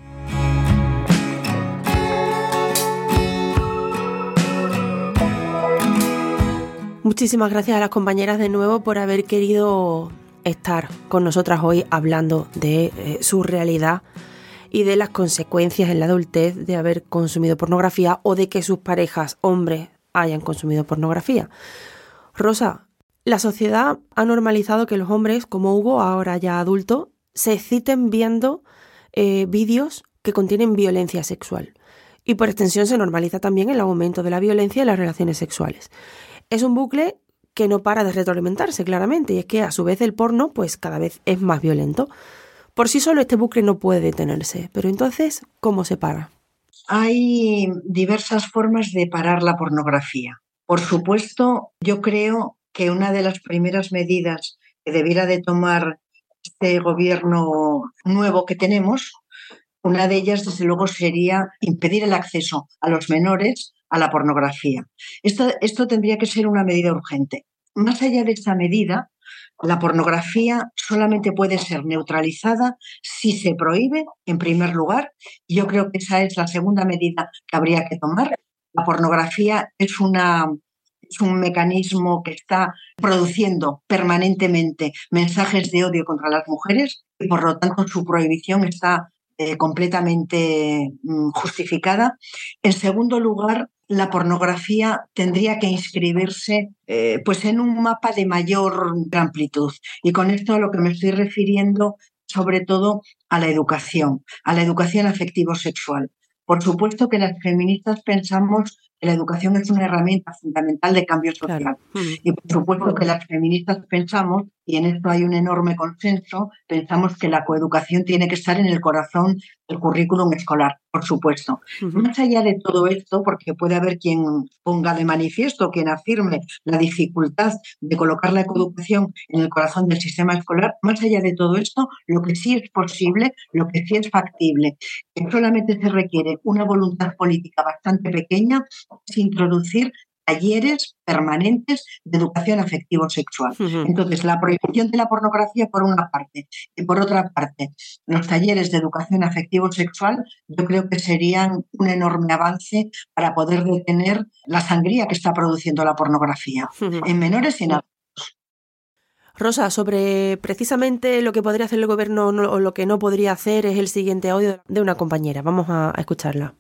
Muchísimas gracias a las compañeras de nuevo por haber querido estar con nosotras hoy hablando de eh, su realidad y de las consecuencias en la adultez de haber consumido pornografía o de que sus parejas hombres hayan consumido pornografía. Rosa, la sociedad ha normalizado que los hombres, como Hugo, ahora ya adulto, se exciten viendo eh, vídeos que contienen violencia sexual. Y por extensión se normaliza también el aumento de la violencia en las relaciones sexuales es un bucle que no para de retroalimentarse claramente y es que a su vez el porno pues cada vez es más violento. Por sí solo este bucle no puede detenerse, pero entonces, ¿cómo se para? Hay diversas formas de parar la pornografía. Por supuesto, yo creo que una de las primeras medidas que debiera de tomar este gobierno nuevo que tenemos, una de ellas desde luego sería impedir el acceso a los menores a la pornografía. Esto, esto tendría que ser una medida urgente. Más allá de esta medida, la pornografía solamente puede ser neutralizada si se prohíbe, en primer lugar. Yo creo que esa es la segunda medida que habría que tomar. La pornografía es, una, es un mecanismo que está produciendo permanentemente mensajes de odio contra las mujeres y por lo tanto su prohibición está eh, completamente mm, justificada. En segundo lugar, la pornografía tendría que inscribirse eh, pues en un mapa de mayor amplitud. Y con esto a lo que me estoy refiriendo sobre todo a la educación, a la educación afectivo-sexual. Por supuesto que las feministas pensamos la educación es una herramienta fundamental de cambio social. Y por supuesto que las feministas pensamos, y en esto hay un enorme consenso, pensamos que la coeducación tiene que estar en el corazón del currículum escolar, por supuesto. Más allá de todo esto, porque puede haber quien ponga de manifiesto, quien afirme la dificultad de colocar la coeducación en el corazón del sistema escolar, más allá de todo esto, lo que sí es posible, lo que sí es factible, que solamente se requiere una voluntad política bastante pequeña es introducir talleres permanentes de educación afectivo-sexual. Entonces, la prohibición de la pornografía por una parte y por otra parte, los talleres de educación afectivo-sexual, yo creo que serían un enorme avance para poder detener la sangría que está produciendo la pornografía en menores y en adultos. Rosa, sobre precisamente lo que podría hacer el gobierno o lo que no podría hacer es el siguiente audio de una compañera. Vamos a escucharla.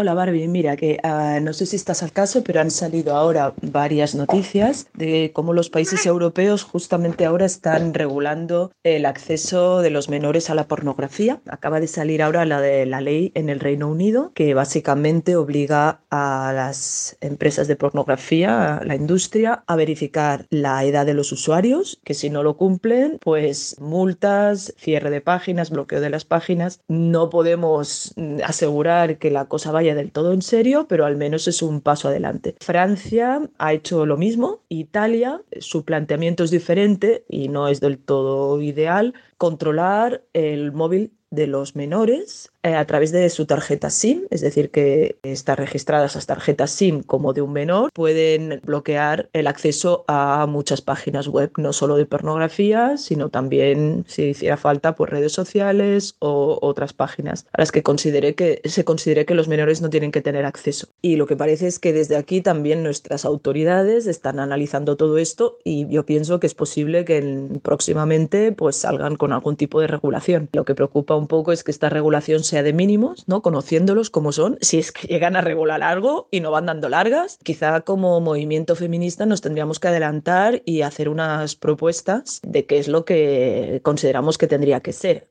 Hola Barbie, mira que uh, no sé si estás al caso, pero han salido ahora varias noticias de cómo los países europeos justamente ahora están regulando el acceso de los menores a la pornografía. Acaba de salir ahora la de la ley en el Reino Unido que básicamente obliga a las empresas de pornografía, a la industria, a verificar la edad de los usuarios, que si no lo cumplen, pues multas, cierre de páginas, bloqueo de las páginas. No podemos mm, asegurar que la cosa vaya del todo en serio, pero al menos es un paso adelante. Francia ha hecho lo mismo, Italia, su planteamiento es diferente y no es del todo ideal, controlar el móvil de los menores a través de su tarjeta SIM, es decir, que está registrada esas tarjetas SIM como de un menor, pueden bloquear el acceso a muchas páginas web, no solo de pornografía, sino también, si hiciera falta, pues redes sociales o otras páginas a las que considere que se considere que los menores no tienen que tener acceso. Y lo que parece es que desde aquí también nuestras autoridades están analizando todo esto y yo pienso que es posible que próximamente pues salgan con algún tipo de regulación. Lo que preocupa un poco es que esta regulación sea de mínimos, ¿no? Conociéndolos como son, si es que llegan a regular algo y no van dando largas, quizá como movimiento feminista nos tendríamos que adelantar y hacer unas propuestas de qué es lo que consideramos que tendría que ser.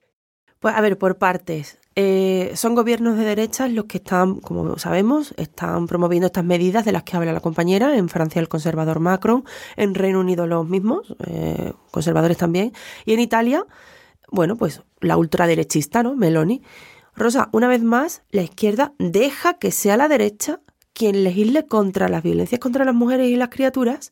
Pues a ver, por partes. Eh, son gobiernos de derechas los que están, como sabemos, están promoviendo estas medidas de las que habla la compañera. En Francia el conservador Macron, en Reino Unido los mismos, eh, conservadores también, y en Italia, bueno, pues la ultraderechista, ¿no? Meloni. Rosa, una vez más, la izquierda deja que sea la derecha quien legisle contra las violencias contra las mujeres y las criaturas,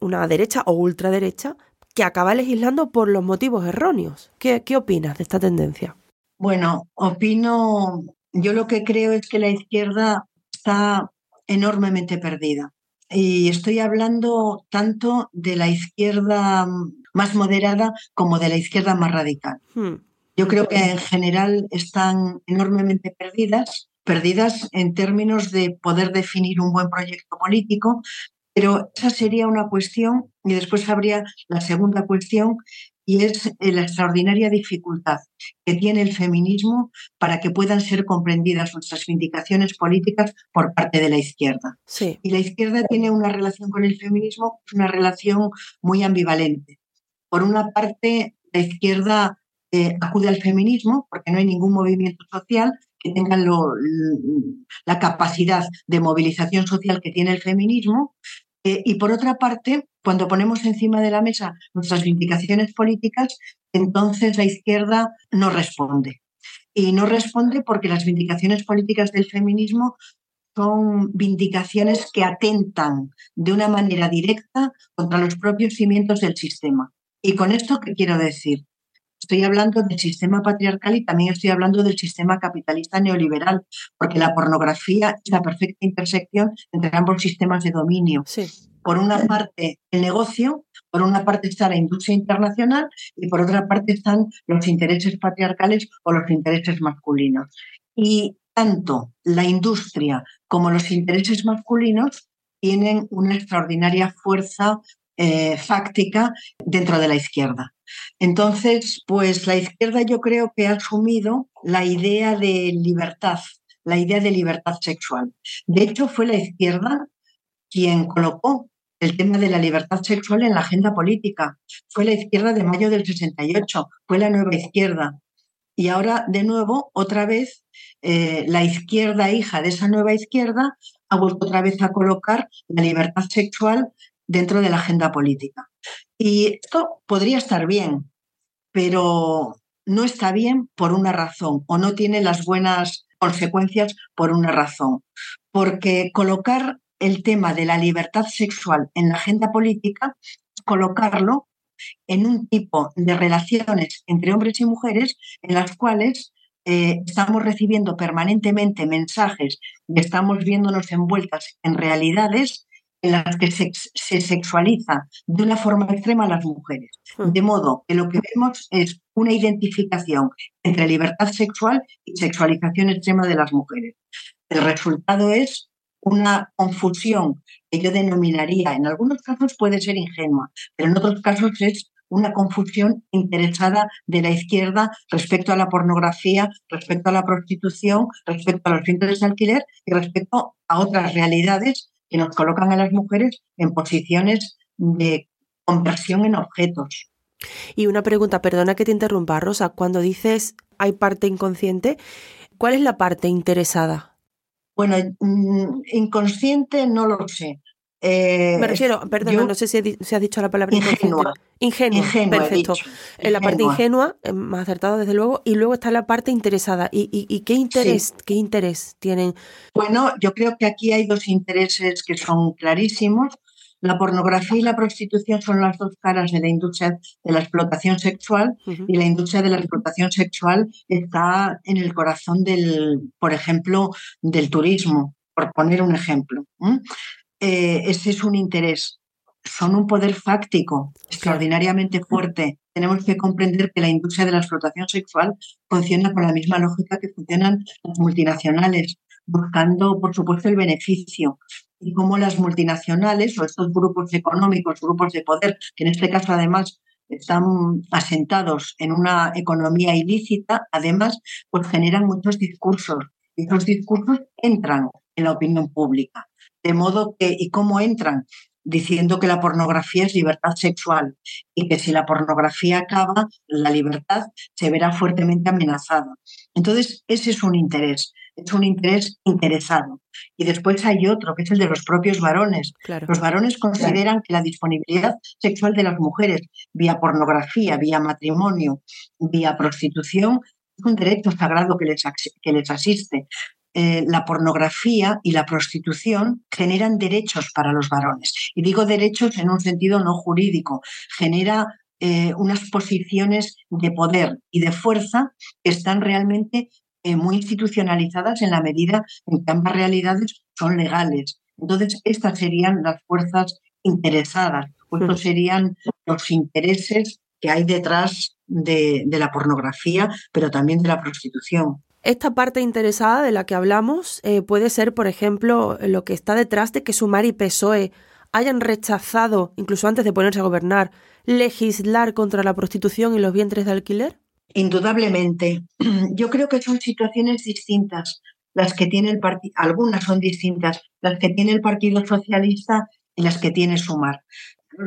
una derecha o ultraderecha, que acaba legislando por los motivos erróneos. ¿Qué, qué opinas de esta tendencia? Bueno, opino, yo lo que creo es que la izquierda está enormemente perdida. Y estoy hablando tanto de la izquierda más moderada como de la izquierda más radical. Hmm. Yo creo que en general están enormemente perdidas, perdidas en términos de poder definir un buen proyecto político, pero esa sería una cuestión y después habría la segunda cuestión y es eh, la extraordinaria dificultad que tiene el feminismo para que puedan ser comprendidas nuestras vindicaciones políticas por parte de la izquierda. Y la izquierda tiene una relación con el feminismo, una relación muy ambivalente. Por una parte, la izquierda eh, acude al feminismo, porque no hay ningún movimiento social que tenga la capacidad de movilización social que tiene el feminismo. Eh, y por otra parte, cuando ponemos encima de la mesa nuestras vindicaciones políticas, entonces la izquierda no responde. Y no responde porque las vindicaciones políticas del feminismo son vindicaciones que atentan de una manera directa contra los propios cimientos del sistema. ¿Y con esto qué quiero decir? Estoy hablando del sistema patriarcal y también estoy hablando del sistema capitalista neoliberal, porque la pornografía es la perfecta intersección entre ambos sistemas de dominio. Por una parte, el negocio, por una parte está la industria internacional y por otra parte están los intereses patriarcales o los intereses masculinos. Y tanto la industria como los intereses masculinos tienen una extraordinaria fuerza eh, fáctica dentro de la izquierda. Entonces, pues la izquierda yo creo que ha asumido la idea de libertad, la idea de libertad sexual. De hecho, fue la izquierda quien colocó el tema de la libertad sexual en la agenda política. Fue la izquierda de mayo del 68, fue la nueva izquierda. Y ahora, de nuevo, otra vez, eh, la izquierda hija de esa nueva izquierda ha vuelto otra vez a colocar la libertad sexual dentro de la agenda política. Y esto podría estar bien, pero no está bien por una razón o no tiene las buenas consecuencias por una razón. Porque colocar el tema de la libertad sexual en la agenda política es colocarlo en un tipo de relaciones entre hombres y mujeres en las cuales eh, estamos recibiendo permanentemente mensajes y estamos viéndonos envueltas en realidades en las que se, sexualiza de una forma extrema a las mujeres. Hmm. De modo que lo que vemos es una identificación entre libertad sexual y sexualización extrema de las mujeres. El resultado es una confusión que yo denominaría, en algunos casos puede ser ingenua, pero en otros casos es una confusión interesada de la izquierda respecto a la pornografía, respecto a la prostitución, respecto a los vientres de alquiler y respecto a otras realidades que nos colocan a las mujeres en posiciones de conversión en objetos. Y una pregunta, perdona que te interrumpa, Rosa, cuando dices hay parte inconsciente, ¿cuál es la parte interesada? Bueno, mm, inconsciente no lo sé. Me eh, refiero, perdón, no sé si, has dicho la palabra ingenua. Ingenua, perfecto. En la parte ingenua, eh, más acertado desde luego, y luego está la parte interesada. ¿Y, qué interés, qué interés tienen? Bueno, yo creo que aquí hay dos intereses que son clarísimos. La pornografía y la prostitución son las dos caras de la industria de la explotación sexual y la industria de la explotación sexual está en el corazón del, por ejemplo, del turismo, por poner un ejemplo. Eh, ese es un interés. Son un poder fáctico extraordinariamente fuerte. Tenemos que comprender que la industria de la explotación sexual funciona con la misma lógica que funcionan las multinacionales, buscando, por supuesto, el beneficio. Y como las multinacionales o estos grupos económicos, grupos de poder, que en este caso además están asentados en una economía ilícita, además, pues generan muchos discursos. Y esos discursos entran en la opinión pública. De modo que, ¿y cómo entran? Diciendo que la pornografía es libertad sexual y que si la pornografía acaba, la libertad se verá fuertemente amenazada. Entonces, ese es un interés, es un interés interesado. Y después hay otro, que es el de los propios varones. Los varones consideran que la disponibilidad sexual de las mujeres vía pornografía, vía matrimonio, vía prostitución, es un derecho sagrado que les, que les asiste. Eh, la pornografía y la prostitución generan derechos para los varones. Y digo derechos en un sentido no jurídico. Genera eh, unas posiciones de poder y de fuerza que están realmente eh, muy institucionalizadas en la medida en que ambas realidades son legales. Entonces, estas serían las fuerzas interesadas, estos serían los intereses que hay detrás de la pornografía, pero también de la prostitución. Esta parte interesada de la que hablamos eh, puede ser, por ejemplo, lo que está detrás de que Sumar y PSOE hayan rechazado, incluso antes de ponerse a gobernar, legislar contra la prostitución y los vientres de alquiler? Indudablemente. Yo creo que son situaciones distintas las que tiene el partido, algunas son distintas, las que tiene el Partido Socialista y las que tiene Sumar.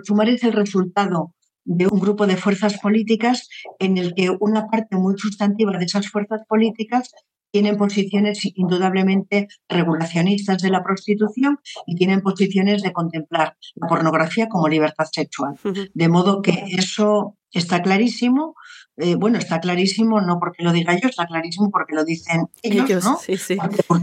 Sumar es el resultado de un grupo de fuerzas políticas en el que una parte muy sustantiva de esas fuerzas políticas tienen posiciones indudablemente regulacionistas de la prostitución y tienen posiciones de contemplar la pornografía como libertad sexual. De modo que eso está clarísimo. Eh, bueno, está clarísimo no porque lo diga yo, está clarísimo porque lo dicen ellos, ¿no? Sí, sí. por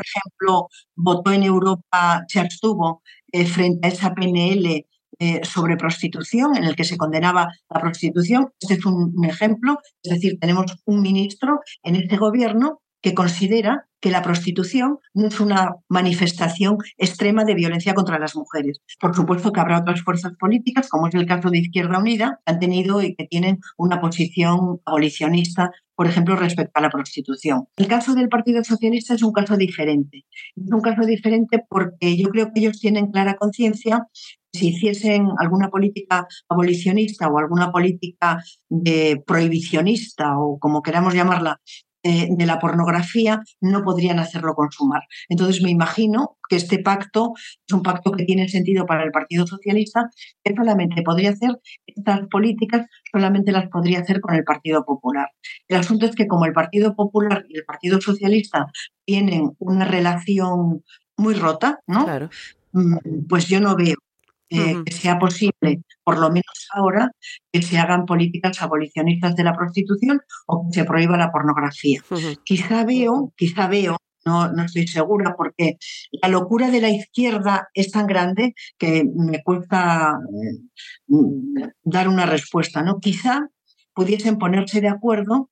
ejemplo, votó en Europa, se abstuvo eh, frente a esa PNL eh, sobre prostitución, en el que se condenaba la prostitución. Este es un, ejemplo, es decir, tenemos un ministro en este gobierno que considera que la prostitución no es una manifestación extrema de violencia contra las mujeres. Por supuesto que habrá otras fuerzas políticas, como es el caso de Izquierda Unida, que han tenido y que tienen una posición abolicionista, por ejemplo, respecto a la prostitución. El caso del Partido Socialista es un caso diferente. Es un caso diferente porque yo creo que ellos tienen clara conciencia si hiciesen alguna política abolicionista o alguna política de prohibicionista o como queramos llamarla, eh, de la pornografía, no podrían hacerlo consumar. Entonces me imagino que este pacto es un pacto que tiene sentido para el Partido Socialista, que solamente podría hacer estas políticas, solamente las podría hacer con el Partido Popular. El asunto es que como el Partido Popular y el Partido Socialista tienen una relación muy rota, ¿no? Mm, pues yo no veo eh, que sea posible, por lo menos ahora, que se hagan políticas abolicionistas de la prostitución o que se prohíba la pornografía. Quizá veo, quizá veo, no, no estoy segura, porque la locura de la izquierda es tan grande que me cuesta mm, dar una respuesta. ¿no? Quizá pudiesen ponerse de acuerdo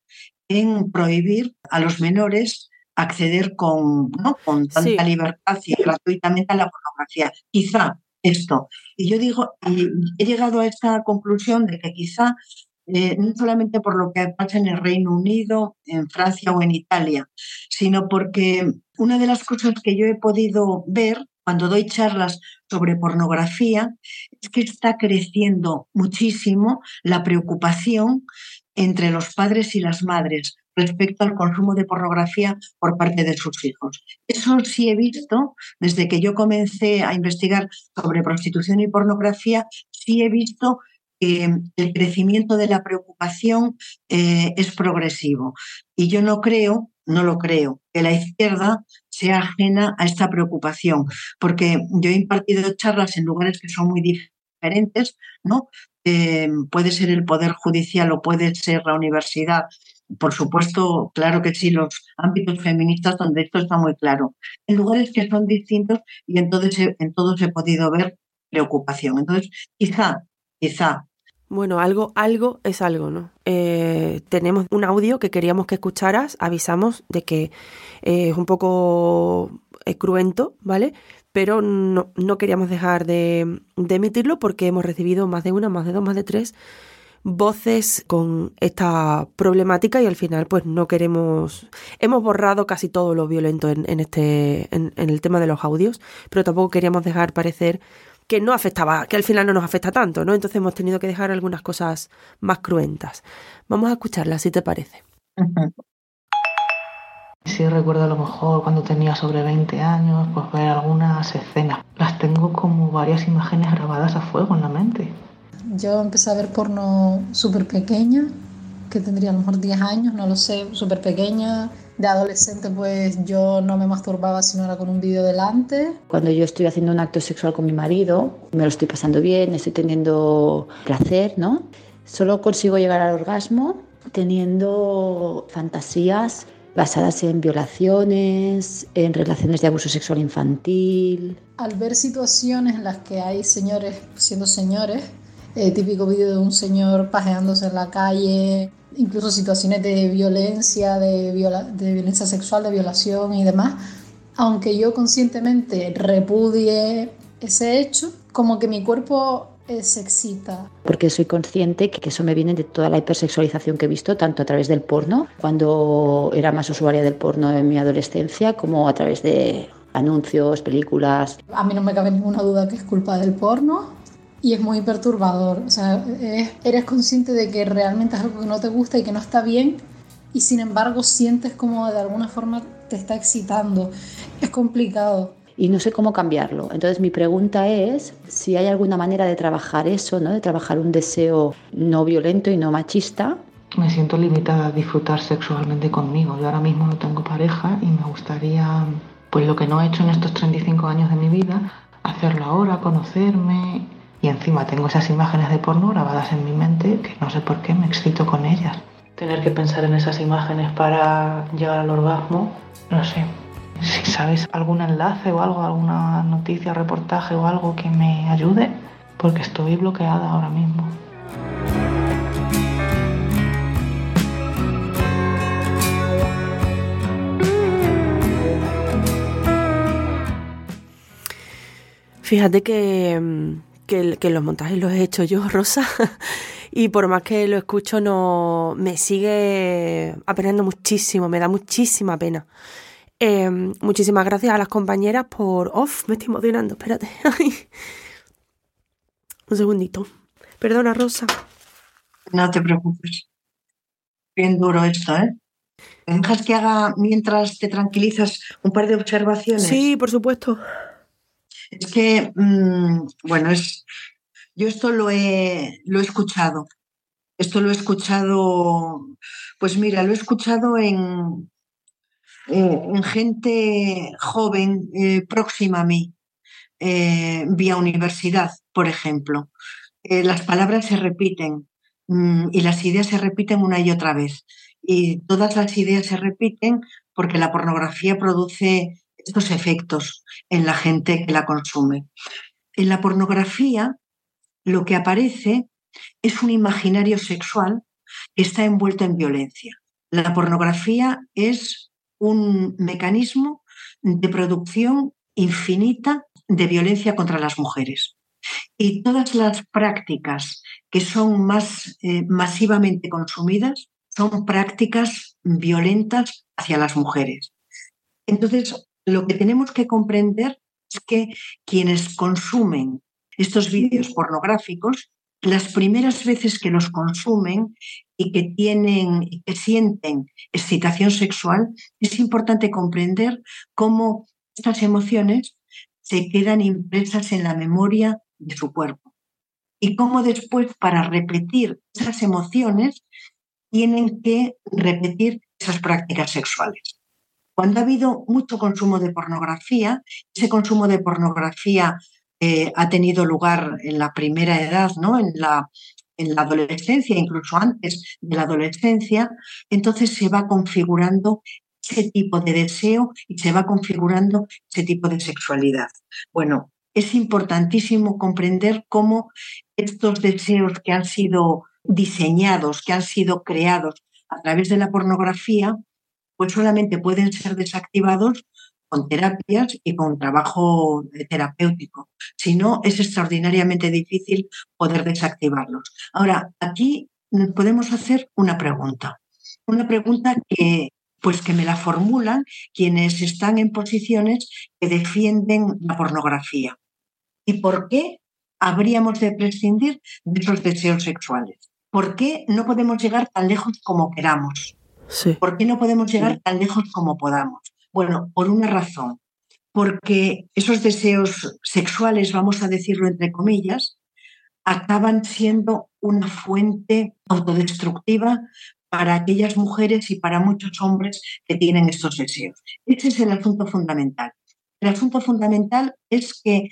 en prohibir a los menores acceder con, ¿no? con tanta libertad y gratuitamente a la pornografía. Quizá, esto. Y yo digo, he llegado a esta conclusión de que quizá eh, no solamente por lo que pasa en el Reino Unido, en Francia o en Italia, sino porque una de las cosas que yo he podido ver cuando doy charlas sobre pornografía es que está creciendo muchísimo la preocupación entre los padres y las madres respecto al consumo de pornografía por parte de sus hijos. Eso sí he visto, desde que yo comencé a investigar sobre prostitución y pornografía, sí he visto que el crecimiento de la preocupación eh, es progresivo. Y yo no creo, no lo creo, que la izquierda sea ajena a esta preocupación, porque yo he impartido charlas en lugares que son muy diferentes, ¿no? Eh, puede ser el Poder Judicial o puede ser la universidad. Por supuesto, claro que sí, los ámbitos feministas donde esto está muy claro. En lugares que son distintos y entonces en todos he podido ver preocupación. Entonces, quizá, quizá bueno, algo, algo es algo, ¿no? Eh, tenemos un audio que queríamos que escucharas, avisamos de que eh, es un poco cruento, ¿vale? Pero no, queríamos dejar de, emitirlo porque hemos recibido más de una, más de dos, más de tres voces con esta problemática y al final pues no queremos... Hemos borrado casi todo lo violento en, este, en el tema de los audios, pero tampoco queríamos dejar parecer que no afectaba, que al final no nos afecta tanto, ¿no? Entonces hemos tenido que dejar algunas cosas más cruentas. Vamos a escucharlas, si te parece. Sí, recuerdo a lo mejor cuando tenía sobre 20 años, pues ver algunas escenas. Las tengo como varias imágenes grabadas a fuego en la mente. Yo empecé a ver porno súper pequeña, que tendría a lo mejor 10 años, no lo sé, súper pequeña, de adolescente pues yo no me masturbaba si no era con un vídeo delante. Cuando yo estoy haciendo un acto sexual con mi marido, me lo estoy pasando bien, estoy teniendo placer, ¿no? Solo consigo llegar al orgasmo teniendo fantasías basadas en violaciones, en relaciones de abuso sexual infantil. Al ver situaciones en las que hay señores siendo señores, eh, típico vídeo de un señor pajeándose en la calle, incluso situaciones de violencia, de, de violencia sexual, de violación y demás, aunque yo conscientemente repudie ese hecho, como que mi cuerpo se excita. Porque soy consciente que eso me viene de toda la hipersexualización que he visto, tanto a través del porno, cuando era más usuaria del porno en mi adolescencia, como a través de anuncios, películas. A mí no me cabe ninguna duda que es culpa del porno, y es muy perturbador. O sea, eres consciente de que realmente es algo que no te gusta y que no está bien y sin embargo sientes como de alguna forma te está excitando. Es complicado. Y no sé cómo cambiarlo. Entonces mi pregunta es si hay alguna manera de trabajar eso, ¿no? de trabajar un deseo no violento y no machista. Me siento limitada a disfrutar sexualmente conmigo. Yo ahora mismo no tengo pareja y me gustaría, pues lo que no he hecho en estos 35 años de mi vida, hacerlo ahora, conocerme y encima tengo esas imágenes de porno grabadas en mi mente que no sé por qué me excito con ellas. Tener que pensar en esas imágenes para llegar al orgasmo, no sé. Si sabes algún enlace o algo, alguna noticia, reportaje o algo que me ayude, porque estoy bloqueada ahora mismo. Fíjate que mm, que, los montajes los he hecho yo, Rosa, y por más que lo escucho, no me sigue apenando muchísimo, me da muchísima pena. Em, muchísimas gracias a las compañeras por... ¡Uf! Me estoy emocionando, espérate. Un segundito. Perdona, Rosa. No te preocupes. Bien duro esto, ¿eh? ¿Me dejas que haga mientras te tranquilizas un par de observaciones? Sí, por supuesto. Es que, mm, bueno, es, yo esto lo he, lo he escuchado. Esto lo he escuchado, pues mira, lo he escuchado en, en gente joven eh, próxima a mí, eh, vía universidad, por ejemplo. Eh, las palabras se repiten mm, y las ideas se repiten una y otra vez. Y todas las ideas se repiten porque la pornografía produce estos efectos en la gente que la consume. En la pornografía lo que aparece es un imaginario sexual que está envuelto en violencia. La pornografía es un mecanismo de producción infinita de violencia contra las mujeres. Y todas las prácticas que son más eh, masivamente consumidas son prácticas violentas hacia las mujeres. Entonces, lo que tenemos que comprender es que quienes consumen estos vídeos pornográficos, las primeras veces que los consumen y que tienen que sienten excitación sexual, es importante comprender cómo estas emociones se quedan impresas en la memoria de su cuerpo y cómo después para repetir esas emociones tienen que repetir esas prácticas sexuales. Cuando ha habido mucho consumo de pornografía, ese consumo de pornografía eh, ha tenido lugar en la primera edad, ¿no? en, la, en la adolescencia, incluso antes de la adolescencia, entonces se va configurando ese tipo de deseo y se va configurando ese tipo de sexualidad. Bueno, es importantísimo comprender cómo estos deseos que han sido diseñados, que han sido creados a través de la pornografía, pues solamente pueden ser desactivados con terapias y con trabajo terapéutico. Si no, es extraordinariamente difícil poder desactivarlos. Ahora, aquí podemos hacer una pregunta. Una pregunta que, pues que me la formulan quienes están en posiciones que defienden la pornografía. ¿Y por qué habríamos de prescindir de esos deseos sexuales? ¿Por qué no podemos llegar tan lejos como queramos? ¿Por qué no podemos llegar tan lejos como podamos? Bueno, por una razón, porque esos deseos sexuales, vamos a decirlo entre comillas, acaban siendo una fuente autodestructiva para aquellas mujeres y para muchos hombres que tienen estos deseos. Ese es el asunto fundamental. El asunto fundamental es que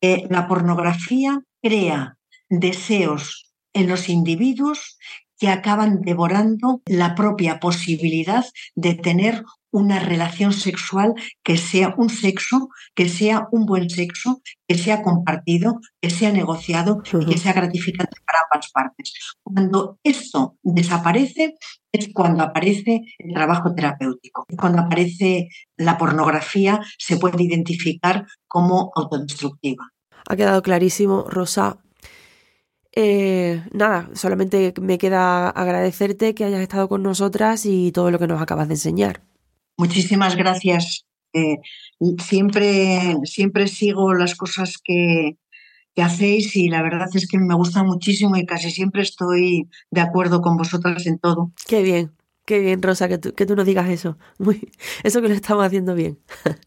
eh, la pornografía crea deseos en los individuos que acaban devorando la propia posibilidad de tener una relación sexual que sea un sexo, que sea un buen sexo, que sea compartido, que sea negociado y que sea gratificante para ambas partes. Cuando esto desaparece es cuando aparece el trabajo terapéutico. Cuando aparece la pornografía se puede identificar como autodestructiva. Ha quedado clarísimo, Rosa. Eh, nada, solamente me queda agradecerte que hayas estado con nosotras y todo lo que nos acabas de enseñar. Muchísimas gracias. Eh, siempre, siempre sigo las cosas que, que, hacéis y la verdad es que me gusta muchísimo y casi siempre estoy de acuerdo con vosotras en todo. Qué bien, qué bien, Rosa, que tú, que tú nos digas eso. Muy, eso que lo estamos haciendo bien.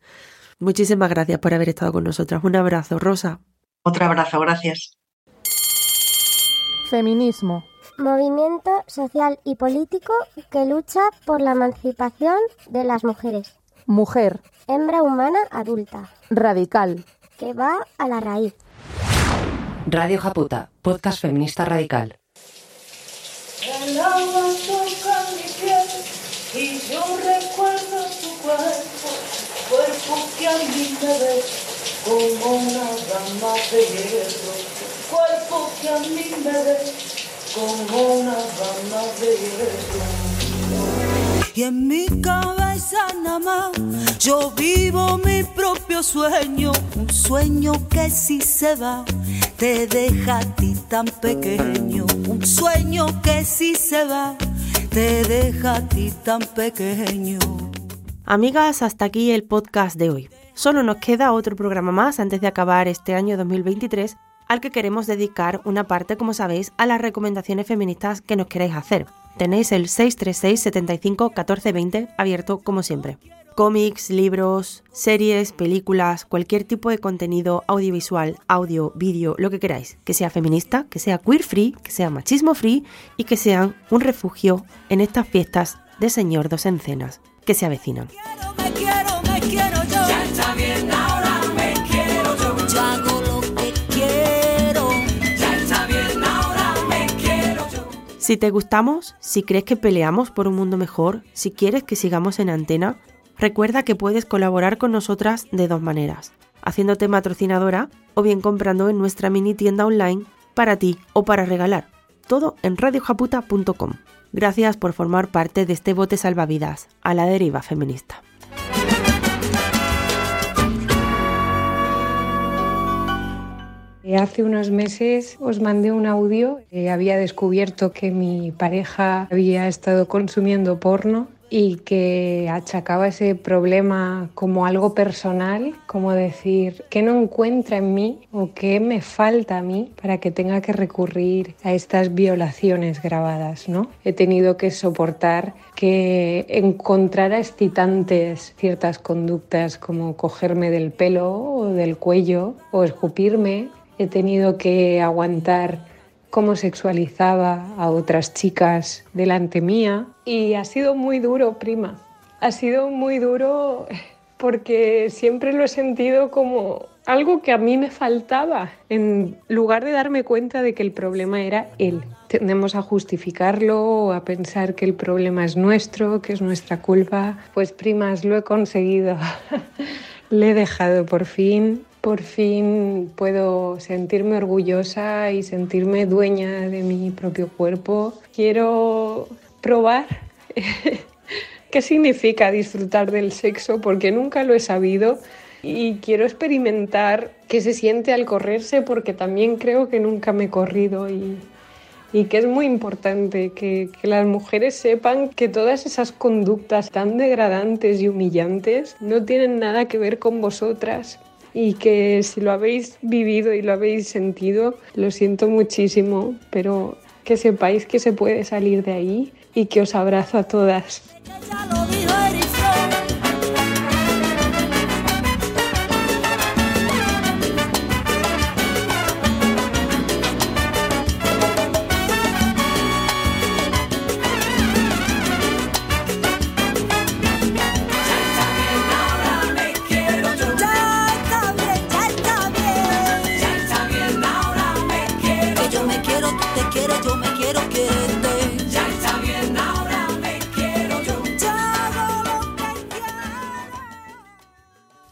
Muchísimas gracias por haber estado con nosotras. Un abrazo, Rosa. Otro abrazo, gracias. Feminismo. Movimiento social y político que lucha por la emancipación de las mujeres. Mujer. Hembra humana adulta. Radical. Que va a la raíz. Radio Japuta, podcast feminista radical. El agua toca mi piel y yo recuerdo tu cuerpo, cuerpo que a mí me ve como una dama de hierro, cuerpo que a mí me ve como una dama de. Y en mi cabeza nada más yo vivo mi propio sueño, un sueño que si se va te deja a ti tan pequeño, un sueño que si se va te deja a ti tan pequeño. Amigas, hasta aquí el podcast de hoy. Solo nos queda otro programa más antes de acabar este año 2023 al que queremos dedicar una parte, como sabéis, a las recomendaciones feministas que nos queréis hacer. Tenéis el 636 75 14 20 abierto como siempre. Cómics, libros, series, películas, cualquier tipo de contenido audiovisual, audio, vídeo, lo que queráis, que sea feminista, que sea queer free, que sea machismo free y que sean un refugio en estas fiestas de Señor Dos Encenas que se avecinan. Me quiero, me quiero yo. Ya está bien, Si te gustamos, si crees que peleamos por un mundo mejor, si quieres que sigamos en antena, recuerda que puedes colaborar con nosotras de dos maneras, haciéndote patrocinadora o bien comprando en nuestra mini tienda online para ti o para regalar. Todo en radiojaputa.com. Gracias por formar parte de este bote salvavidas a la deriva feminista. Hace unos meses os mandé un audio. había descubierto que mi pareja había estado consumiendo porno y que achacaba ese problema como algo personal, como decir, ¿qué no encuentra en mí o qué me falta a mí para que tenga que recurrir a estas violaciones grabadas? ¿no? He tenido que soportar que encontrara excitantes ciertas conductas como cogerme del pelo o del cuello o escupirme. He tenido que aguantar cómo sexualizaba a otras chicas delante mía y ha sido muy duro, prima. Ha sido muy duro porque siempre lo he sentido como algo que a mí me faltaba, en lugar de darme cuenta de que el problema era él. Tendemos a justificarlo a pensar que el problema es nuestro, que es nuestra culpa. Pues primas, lo he conseguido. Le he dejado por fin por fin puedo sentirme orgullosa y sentirme dueña de mi propio cuerpo. Quiero probar qué significa disfrutar del sexo porque nunca lo he sabido y quiero experimentar qué se siente al correrse porque también creo que nunca me he corrido y, que es muy importante que, que, las mujeres sepan que todas esas conductas tan degradantes y humillantes no tienen nada que ver con vosotras, y que si lo habéis vivido y lo habéis sentido, lo siento muchísimo, pero que sepáis que se puede salir de ahí y que os abrazo a todas.